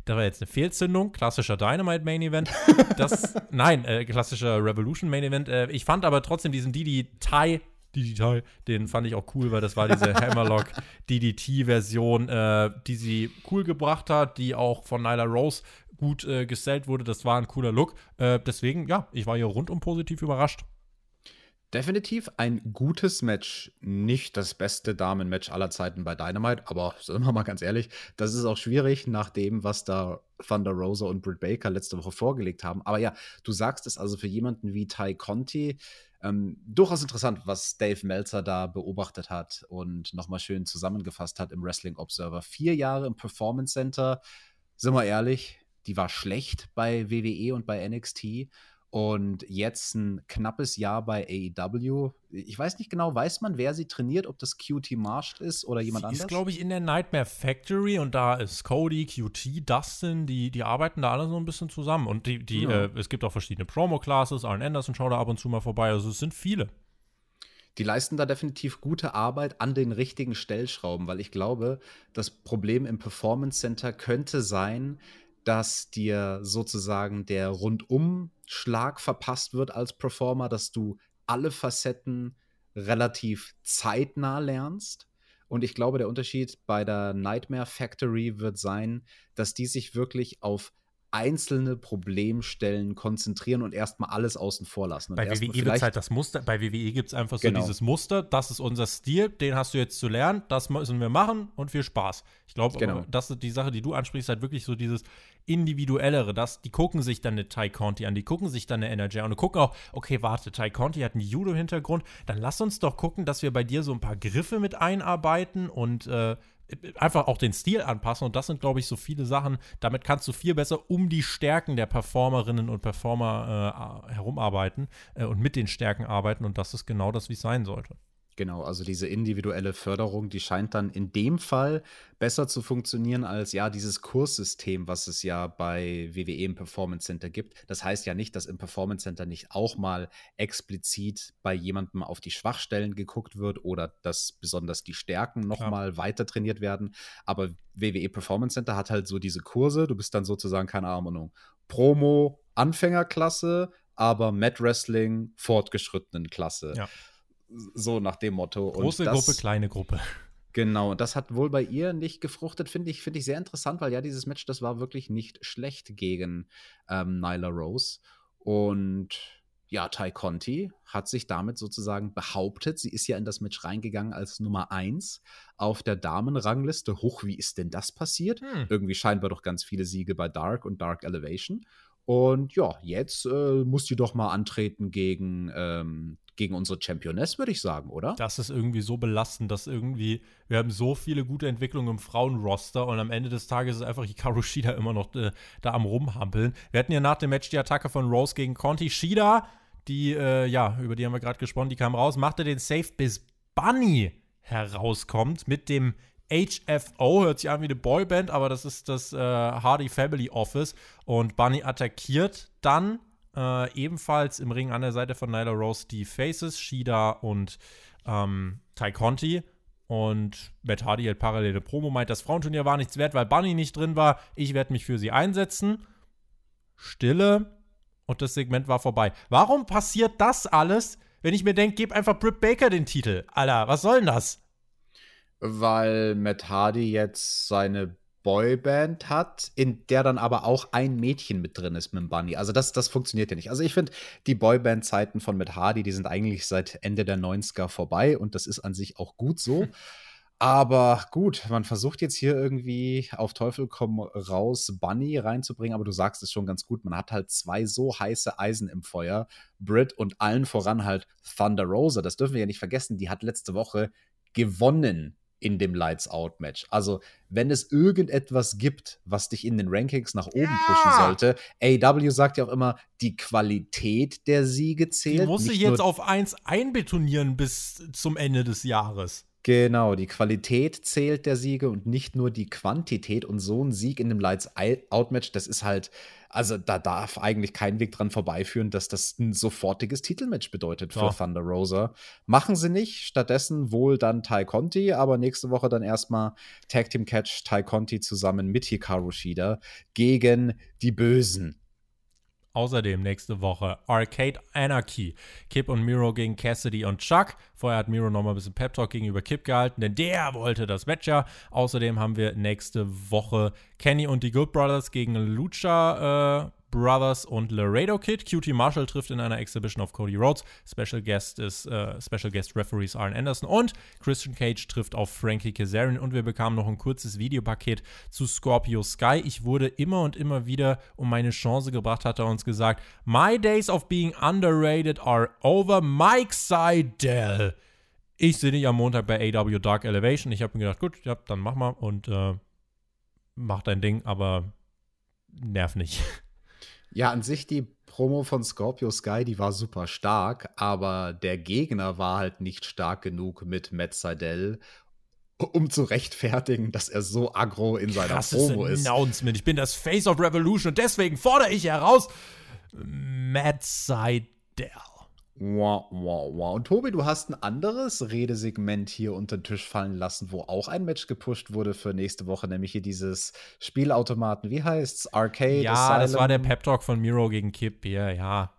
da war jetzt eine Fehlzündung, klassischer Dynamite Main Event. Das, nein, äh, klassischer Revolution Main Event. Äh, ich fand aber trotzdem diesen Didi Tai DDT, den fand ich auch cool, weil das war diese Hammerlock DDT-Version, äh, die sie cool gebracht hat, die auch von Nyla Rose gut äh, gesellt wurde. Das war ein cooler Look. Äh, deswegen, ja, ich war hier rundum positiv überrascht. Definitiv ein gutes Match. Nicht das beste Damenmatch aller Zeiten bei Dynamite, aber sind wir mal ganz ehrlich, das ist auch schwierig nach dem, was da Thunder Rosa und Britt Baker letzte Woche vorgelegt haben. Aber ja, du sagst es also für jemanden wie Ty Conti, ähm, durchaus interessant, was Dave Meltzer da beobachtet hat und nochmal schön zusammengefasst hat im Wrestling Observer. Vier Jahre im Performance Center, sind wir ehrlich, die war schlecht bei WWE und bei NXT und jetzt ein knappes Jahr bei AEW. Ich weiß nicht genau, weiß man, wer sie trainiert, ob das QT Marshall ist oder jemand sie anderes? ist, glaube ich, in der Nightmare Factory und da ist Cody, QT, Dustin, die, die arbeiten da alle so ein bisschen zusammen. Und die, die, ja. äh, es gibt auch verschiedene Promo-Classes, Arn Anderson schaut da ab und zu mal vorbei, also es sind viele. Die leisten da definitiv gute Arbeit an den richtigen Stellschrauben, weil ich glaube, das Problem im Performance Center könnte sein, dass dir sozusagen der Rundumschlag verpasst wird als Performer, dass du alle Facetten relativ zeitnah lernst. Und ich glaube, der Unterschied bei der Nightmare Factory wird sein, dass die sich wirklich auf einzelne Problemstellen konzentrieren und erstmal alles außen vor lassen. Und bei WWE gibt es halt das Muster, bei WWE gibt es einfach so genau. dieses Muster, das ist unser Stil, den hast du jetzt zu lernen, das müssen wir machen und viel Spaß. Ich glaube, genau. das ist die Sache, die du ansprichst, halt wirklich so dieses individuellere, das, die gucken sich dann eine Ty Conti an, die gucken sich dann eine Energy an und gucken auch, okay, warte, Ty Conti hat einen Judo-Hintergrund, dann lass uns doch gucken, dass wir bei dir so ein paar Griffe mit einarbeiten und äh, einfach auch den Stil anpassen. Und das sind, glaube ich, so viele Sachen. Damit kannst du viel besser um die Stärken der Performerinnen und Performer äh, herumarbeiten äh, und mit den Stärken arbeiten. Und das ist genau das, wie es sein sollte. Genau, also diese individuelle Förderung, die scheint dann in dem Fall besser zu funktionieren als ja dieses Kurssystem, was es ja bei WWE im Performance Center gibt. Das heißt ja nicht, dass im Performance Center nicht auch mal explizit bei jemandem auf die Schwachstellen geguckt wird oder dass besonders die Stärken nochmal ja. weiter trainiert werden. Aber WWE Performance Center hat halt so diese Kurse. Du bist dann sozusagen, keine Ahnung, Promo, Anfängerklasse, aber Mat Wrestling, fortgeschrittenen Klasse. Ja so nach dem Motto. Große das, Gruppe, kleine Gruppe. Genau, und das hat wohl bei ihr nicht gefruchtet, finde ich, finde ich sehr interessant, weil ja, dieses Match, das war wirklich nicht schlecht gegen ähm, Nyla Rose. Und ja, Ty Conti hat sich damit sozusagen behauptet. Sie ist ja in das Match reingegangen als Nummer 1 auf der Damenrangliste. Hoch, wie ist denn das passiert? Hm. Irgendwie scheinbar doch ganz viele Siege bei Dark und Dark Elevation. Und ja, jetzt äh, muss die doch mal antreten gegen ähm, gegen unsere Championess, würde ich sagen, oder? Das ist irgendwie so belastend, dass irgendwie, wir haben so viele gute Entwicklungen im Frauenroster und am Ende des Tages ist einfach Hikaru Shida immer noch äh, da am Rumhampeln. Wir hatten ja nach dem Match die Attacke von Rose gegen Conti. Shida, die, äh, ja, über die haben wir gerade gesprochen, die kam raus, machte den Safe bis Bunny herauskommt mit dem HFO, hört sich an wie eine Boyband, aber das ist das äh, Hardy Family Office und Bunny attackiert dann äh, ebenfalls im Ring an der Seite von Nyla Rose die Faces, Shida und ähm, Ty Conti. Und Matt Hardy hat parallele Promo, meint, das Frauenturnier war nichts wert, weil Bunny nicht drin war. Ich werde mich für sie einsetzen. Stille. Und das Segment war vorbei. Warum passiert das alles, wenn ich mir denke, gib einfach Britt Baker den Titel? Alter, was soll denn das? Weil Matt Hardy jetzt seine Boyband hat, in der dann aber auch ein Mädchen mit drin ist mit dem Bunny. Also das, das funktioniert ja nicht. Also ich finde, die Boyband-Zeiten von Matt Hardy, die sind eigentlich seit Ende der 90er vorbei und das ist an sich auch gut so. Aber gut, man versucht jetzt hier irgendwie auf Teufel komm raus Bunny reinzubringen, aber du sagst es schon ganz gut. Man hat halt zwei so heiße Eisen im Feuer. Brit und allen voran halt Thunder Rosa. Das dürfen wir ja nicht vergessen. Die hat letzte Woche gewonnen in dem Lights Out Match. Also, wenn es irgendetwas gibt, was dich in den Rankings nach oben ja. pushen sollte, AW sagt ja auch immer, die Qualität der Siege zählt. Die muss sich jetzt auf eins einbetonieren bis zum Ende des Jahres. Genau, die Qualität zählt der Siege und nicht nur die Quantität. Und so ein Sieg in dem Lights Out Match, das ist halt, also da darf eigentlich kein Weg dran vorbeiführen, dass das ein sofortiges Titelmatch bedeutet für ja. Thunder Rosa. Machen sie nicht, stattdessen wohl dann Tai Conti, aber nächste Woche dann erstmal Tag Team Catch Tai Conti zusammen mit Hikaru Shida gegen die Bösen. Außerdem nächste Woche Arcade Anarchy. Kip und Miro gegen Cassidy und Chuck. Vorher hat Miro nochmal ein bisschen Pep Talk gegenüber Kip gehalten, denn der wollte das Match ja. Außerdem haben wir nächste Woche Kenny und die Good Brothers gegen Lucha. Äh, Brothers und Laredo Kid. QT Marshall trifft in einer Exhibition auf Cody Rhodes. Special Guest ist äh, Special Guest Referees Arn Anderson und Christian Cage trifft auf Frankie Kazarian und wir bekamen noch ein kurzes Videopaket zu Scorpio Sky. Ich wurde immer und immer wieder um meine Chance gebracht, hat er uns gesagt. My days of being underrated are over. Mike Seidel. Ich sehe dich am Montag bei AW Dark Elevation. Ich habe mir gedacht, gut, ja, dann mach mal und äh, mach dein Ding, aber nerv nicht. Ja, an sich die Promo von Scorpio Sky, die war super stark, aber der Gegner war halt nicht stark genug mit Matt Seidel, um zu rechtfertigen, dass er so aggro in seiner Krasses Promo ist. Announcement. Ich bin das Face of Revolution und deswegen fordere ich heraus Matt Seidel. Wow, wow, wow. Und Tobi, du hast ein anderes Redesegment hier unter den Tisch fallen lassen, wo auch ein Match gepusht wurde für nächste Woche, nämlich hier dieses Spielautomaten. Wie heißt's? Arcade? Ja, Asylum. das war der Pep Talk von Miro gegen Kip hier, ja.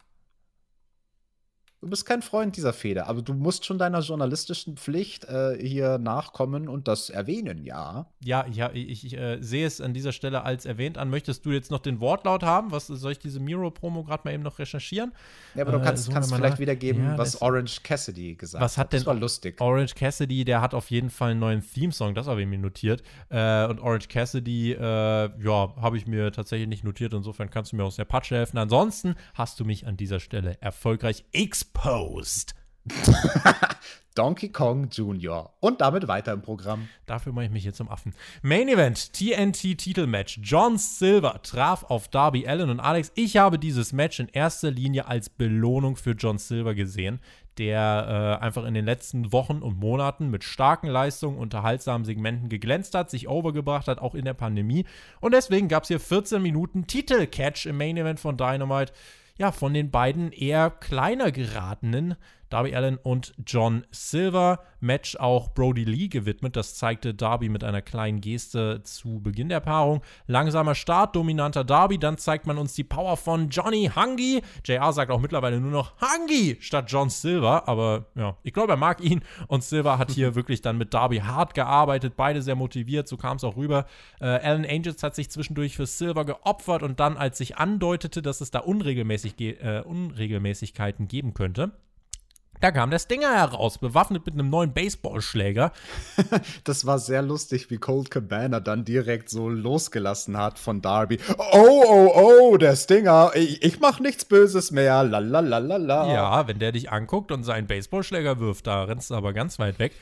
Du bist kein Freund dieser Feder, aber du musst schon deiner journalistischen Pflicht äh, hier nachkommen und das erwähnen, ja. Ja, ja, ich, ich äh, sehe es an dieser Stelle als erwähnt an. Möchtest du jetzt noch den Wortlaut haben? Was soll ich diese Miro-Promo gerade mal eben noch recherchieren? Ja, aber du kannst, äh, kannst vielleicht wiedergeben, ja, was Orange Cassidy gesagt was hat. Denn das war lustig. Orange Cassidy, der hat auf jeden Fall einen neuen Theme-Song, das habe ich mir notiert. Äh, und Orange Cassidy, äh, ja, habe ich mir tatsächlich nicht notiert. Insofern kannst du mir aus der Patsche helfen. Ansonsten hast du mich an dieser Stelle erfolgreich exportiert Post. Donkey Kong Jr. Und damit weiter im Programm. Dafür mache ich mich jetzt zum Affen. Main Event, TNT Titelmatch. John Silver traf auf Darby Allen und Alex. Ich habe dieses Match in erster Linie als Belohnung für John Silver gesehen, der äh, einfach in den letzten Wochen und Monaten mit starken Leistungen, unterhaltsamen Segmenten geglänzt hat, sich overgebracht hat, auch in der Pandemie. Und deswegen gab es hier 14 Minuten Titelcatch im Main Event von Dynamite ja, von den beiden eher kleiner geratenen Darby Allen und John Silver. Match auch Brody Lee gewidmet. Das zeigte Darby mit einer kleinen Geste zu Beginn der Paarung. Langsamer Start, dominanter Darby. Dann zeigt man uns die Power von Johnny Hungy. JR sagt auch mittlerweile nur noch Hungy statt John Silver. Aber ja, ich glaube, er mag ihn. Und Silver hat hier wirklich dann mit Darby hart gearbeitet. Beide sehr motiviert. So kam es auch rüber. Äh, Alan Angels hat sich zwischendurch für Silver geopfert. Und dann, als sich andeutete, dass es da Unregelmäßig äh, Unregelmäßigkeiten geben könnte, da kam der Stinger heraus, bewaffnet mit einem neuen Baseballschläger. das war sehr lustig, wie Cold Cabana dann direkt so losgelassen hat von Darby. Oh, oh, oh, der Stinger, ich, ich mach nichts Böses mehr. Lalalala. Ja, wenn der dich anguckt und seinen Baseballschläger wirft, da rennst du aber ganz weit weg.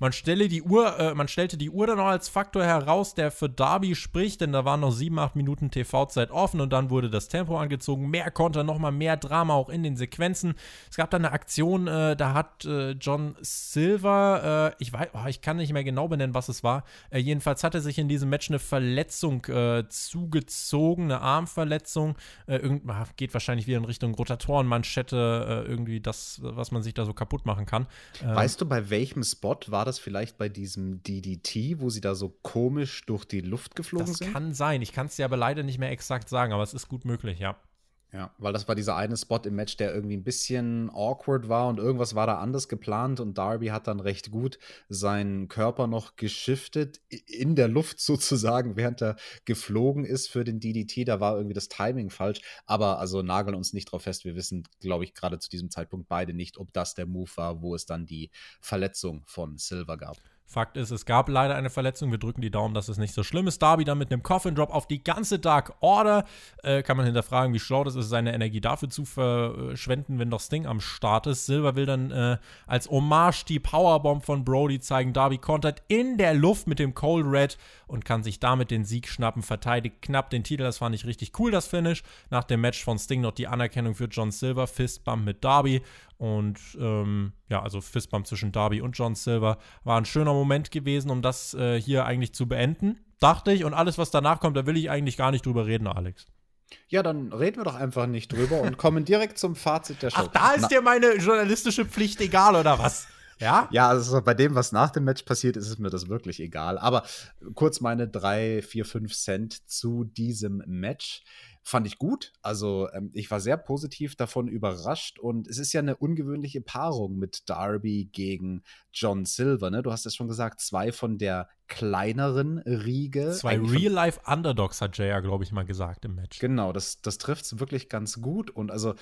Man, stelle die Uhr, äh, man stellte die Uhr dann noch als Faktor heraus, der für Darby spricht, denn da waren noch sieben, acht Minuten TV-Zeit offen und dann wurde das Tempo angezogen. Mehr Konter, nochmal mehr Drama auch in den Sequenzen. Es gab dann eine Aktion, äh, da hat äh, John Silver, äh, ich weiß, oh, ich kann nicht mehr genau benennen, was es war. Äh, jedenfalls hat er sich in diesem Match eine Verletzung äh, zugezogen, eine Armverletzung. irgend, ah, geht wahrscheinlich wieder in Richtung Rotatorenmanschette, irgendwie das, was man sich da so kaputt machen kann. weißt du, bei welchem Spot war war das vielleicht bei diesem DDT, wo sie da so komisch durch die Luft geflogen das sind? Das kann sein. Ich kann es dir aber leider nicht mehr exakt sagen, aber es ist gut möglich, ja. Ja, weil das war dieser eine Spot im Match, der irgendwie ein bisschen awkward war und irgendwas war da anders geplant und Darby hat dann recht gut seinen Körper noch geschiftet in der Luft sozusagen, während er geflogen ist für den DDT. Da war irgendwie das Timing falsch, aber also nageln uns nicht drauf fest. Wir wissen, glaube ich, gerade zu diesem Zeitpunkt beide nicht, ob das der Move war, wo es dann die Verletzung von Silver gab. Fakt ist, es gab leider eine Verletzung. Wir drücken die Daumen, dass es nicht so schlimm ist. Darby dann mit einem Coffin Drop auf die ganze Dark Order. Äh, kann man hinterfragen, wie schlau das ist, seine Energie dafür zu verschwenden, wenn doch Sting am Start ist. Silver will dann äh, als Hommage die Powerbomb von Brody zeigen. Darby kontert in der Luft mit dem Cold Red und kann sich damit den Sieg schnappen. Verteidigt knapp den Titel. Das fand ich richtig cool, das Finish. Nach dem Match von Sting noch die Anerkennung für John Silver. Fistbump mit Darby. Und ähm, ja, also Fistbump zwischen Darby und John Silver war ein schöner Moment gewesen, um das äh, hier eigentlich zu beenden, dachte ich. Und alles, was danach kommt, da will ich eigentlich gar nicht drüber reden, Alex. Ja, dann reden wir doch einfach nicht drüber und kommen direkt zum Fazit der Show. Ach, da ist Na dir meine journalistische Pflicht egal, oder was? Ja? Ja, also bei dem, was nach dem Match passiert, ist es mir das wirklich egal. Aber kurz meine drei, vier, fünf Cent zu diesem Match fand ich gut. Also ähm, ich war sehr positiv davon überrascht und es ist ja eine ungewöhnliche Paarung mit Darby gegen John Silver. Ne? Du hast es schon gesagt, zwei von der kleineren Riege. Zwei Real-Life-Underdogs hat Jay ja, glaube ich, mal gesagt im Match. Genau, das, das trifft es wirklich ganz gut und also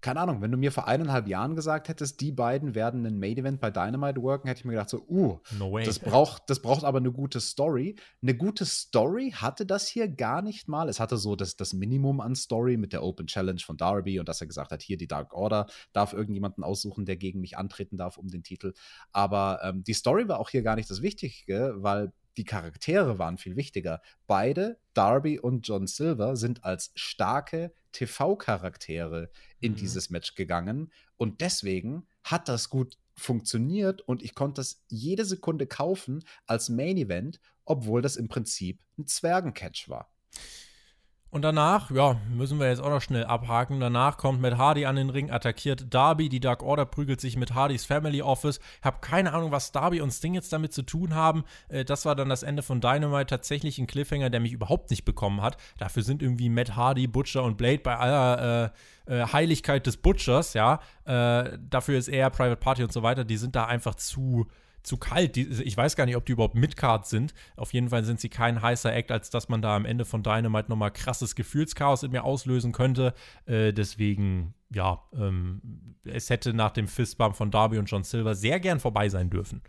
keine Ahnung, wenn du mir vor eineinhalb Jahren gesagt hättest, die beiden werden ein Main Event bei Dynamite worken, hätte ich mir gedacht, so, uh, no das, braucht, das braucht aber eine gute Story. Eine gute Story hatte das hier gar nicht mal. Es hatte so das, das Minimum an Story mit der Open Challenge von Darby und dass er gesagt hat, hier die Dark Order darf irgendjemanden aussuchen, der gegen mich antreten darf um den Titel. Aber ähm, die Story war auch hier gar nicht das Wichtige, weil die Charaktere waren viel wichtiger. Beide, Darby und John Silver, sind als starke TV-Charaktere in mhm. dieses Match gegangen. Und deswegen hat das gut funktioniert und ich konnte das jede Sekunde kaufen als Main Event, obwohl das im Prinzip ein Zwergencatch war. Und danach, ja, müssen wir jetzt auch noch schnell abhaken. Danach kommt Matt Hardy an den Ring, attackiert Darby. Die Dark Order prügelt sich mit Hardys Family Office. Ich habe keine Ahnung, was Darby und Sting jetzt damit zu tun haben. Äh, das war dann das Ende von Dynamite. Tatsächlich ein Cliffhanger, der mich überhaupt nicht bekommen hat. Dafür sind irgendwie Matt Hardy, Butcher und Blade bei aller äh, äh, Heiligkeit des Butchers, ja. Äh, dafür ist er Private Party und so weiter. Die sind da einfach zu zu kalt. Ich weiß gar nicht, ob die überhaupt Midcard sind. Auf jeden Fall sind sie kein heißer Act, als dass man da am Ende von Dynamite nochmal krasses Gefühlschaos in mir auslösen könnte. Äh, deswegen, ja, ähm, es hätte nach dem Fistbump von Darby und John Silver sehr gern vorbei sein dürfen.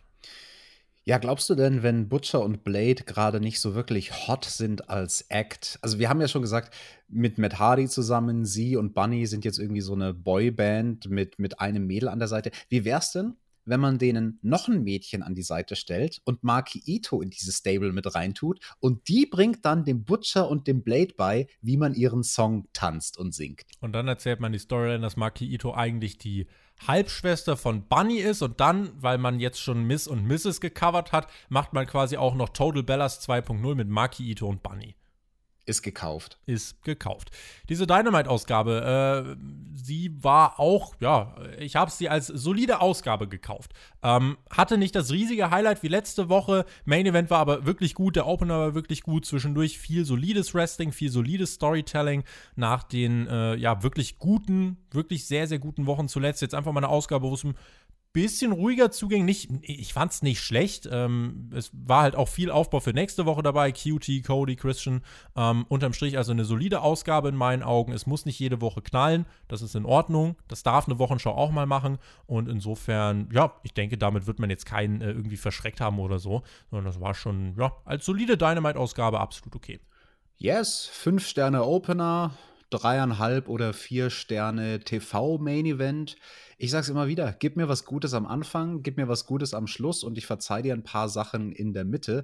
Ja, glaubst du denn, wenn Butcher und Blade gerade nicht so wirklich hot sind als Act? Also, wir haben ja schon gesagt, mit Matt Hardy zusammen, sie und Bunny sind jetzt irgendwie so eine Boyband mit, mit einem Mädel an der Seite. Wie wär's denn, wenn man denen noch ein Mädchen an die Seite stellt und Maki Ito in dieses Stable mit reintut und die bringt dann dem Butcher und dem Blade bei, wie man ihren Song tanzt und singt. Und dann erzählt man die Storyline, dass Maki Ito eigentlich die Halbschwester von Bunny ist und dann, weil man jetzt schon Miss und Mrs. gecovert hat, macht man quasi auch noch Total Bellas 2.0 mit Maki Ito und Bunny. Ist gekauft. Ist gekauft. Diese Dynamite-Ausgabe, äh, sie war auch, ja, ich habe sie als solide Ausgabe gekauft. Ähm, hatte nicht das riesige Highlight wie letzte Woche. Main Event war aber wirklich gut, der Opener war wirklich gut. Zwischendurch viel solides Wrestling, viel solides Storytelling. Nach den, äh, ja, wirklich guten, wirklich sehr, sehr guten Wochen zuletzt. Jetzt einfach mal eine Ausgabe, wo es um bisschen ruhiger zugänglich. Ich fand es nicht schlecht. Ähm, es war halt auch viel Aufbau für nächste Woche dabei. QT, Cody, Christian. Ähm, unterm Strich also eine solide Ausgabe in meinen Augen. Es muss nicht jede Woche knallen. Das ist in Ordnung. Das darf eine Wochenschau auch mal machen. Und insofern, ja, ich denke, damit wird man jetzt keinen äh, irgendwie verschreckt haben oder so. Sondern das war schon, ja, als solide Dynamite-Ausgabe absolut okay. Yes, fünf Sterne Opener, dreieinhalb oder vier Sterne TV-Main-Event ich sag's immer wieder, gib mir was Gutes am Anfang, gib mir was Gutes am Schluss und ich verzeih dir ein paar Sachen in der Mitte.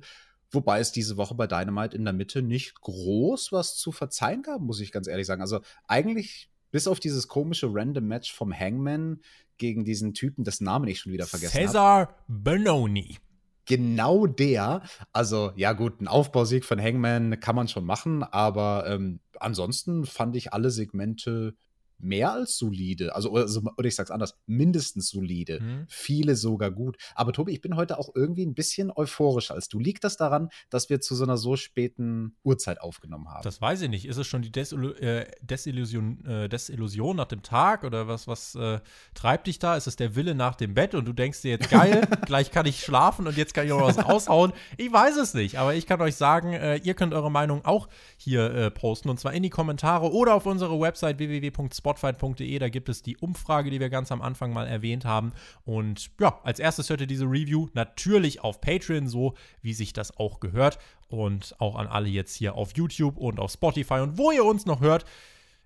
Wobei es diese Woche bei Dynamite in der Mitte nicht groß was zu verzeihen gab, muss ich ganz ehrlich sagen. Also eigentlich bis auf dieses komische Random Match vom Hangman gegen diesen Typen, dessen Namen ich schon wieder vergessen habe. Cesar Benoni. Genau der. Also, ja, gut, ein Aufbausieg von Hangman kann man schon machen, aber ähm, ansonsten fand ich alle Segmente mehr als solide. Also, also oder ich sag's anders, mindestens solide. Mhm. Viele sogar gut. Aber Tobi, ich bin heute auch irgendwie ein bisschen euphorischer als du. Liegt das daran, dass wir zu so einer so späten Uhrzeit aufgenommen haben? Das weiß ich nicht. Ist es schon die Desillu äh, Desillusion, äh, Desillusion nach dem Tag oder was, was äh, treibt dich da? Ist es der Wille nach dem Bett und du denkst dir jetzt, geil, gleich kann ich schlafen und jetzt kann ich auch was raushauen? Ich weiß es nicht, aber ich kann euch sagen, äh, ihr könnt eure Meinung auch hier äh, posten und zwar in die Kommentare oder auf unsere Website www.spot spotfight.de. Da gibt es die Umfrage, die wir ganz am Anfang mal erwähnt haben. Und ja, als erstes hört ihr diese Review natürlich auf Patreon, so wie sich das auch gehört. Und auch an alle jetzt hier auf YouTube und auf Spotify und wo ihr uns noch hört.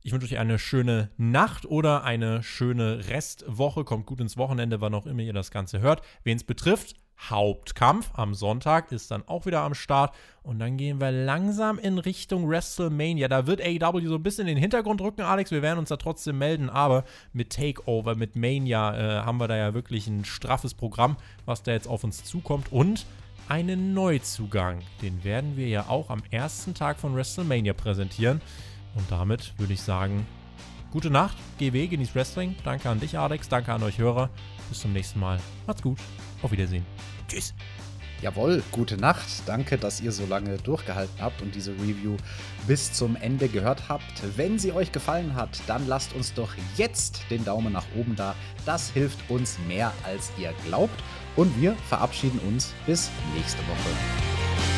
Ich wünsche euch eine schöne Nacht oder eine schöne Restwoche. Kommt gut ins Wochenende, wann auch immer ihr das Ganze hört. Wen es betrifft, Hauptkampf am Sonntag ist dann auch wieder am Start. Und dann gehen wir langsam in Richtung WrestleMania. Da wird AEW so ein bisschen in den Hintergrund rücken, Alex. Wir werden uns da trotzdem melden. Aber mit Takeover, mit Mania äh, haben wir da ja wirklich ein straffes Programm, was da jetzt auf uns zukommt. Und einen Neuzugang. Den werden wir ja auch am ersten Tag von WrestleMania präsentieren. Und damit würde ich sagen, gute Nacht, GW, genießt Wrestling. Danke an dich, Alex. Danke an euch Hörer. Bis zum nächsten Mal. Macht's gut. Auf Wiedersehen. Tschüss. Jawohl, gute Nacht. Danke, dass ihr so lange durchgehalten habt und diese Review bis zum Ende gehört habt. Wenn sie euch gefallen hat, dann lasst uns doch jetzt den Daumen nach oben da. Das hilft uns mehr, als ihr glaubt. Und wir verabschieden uns bis nächste Woche.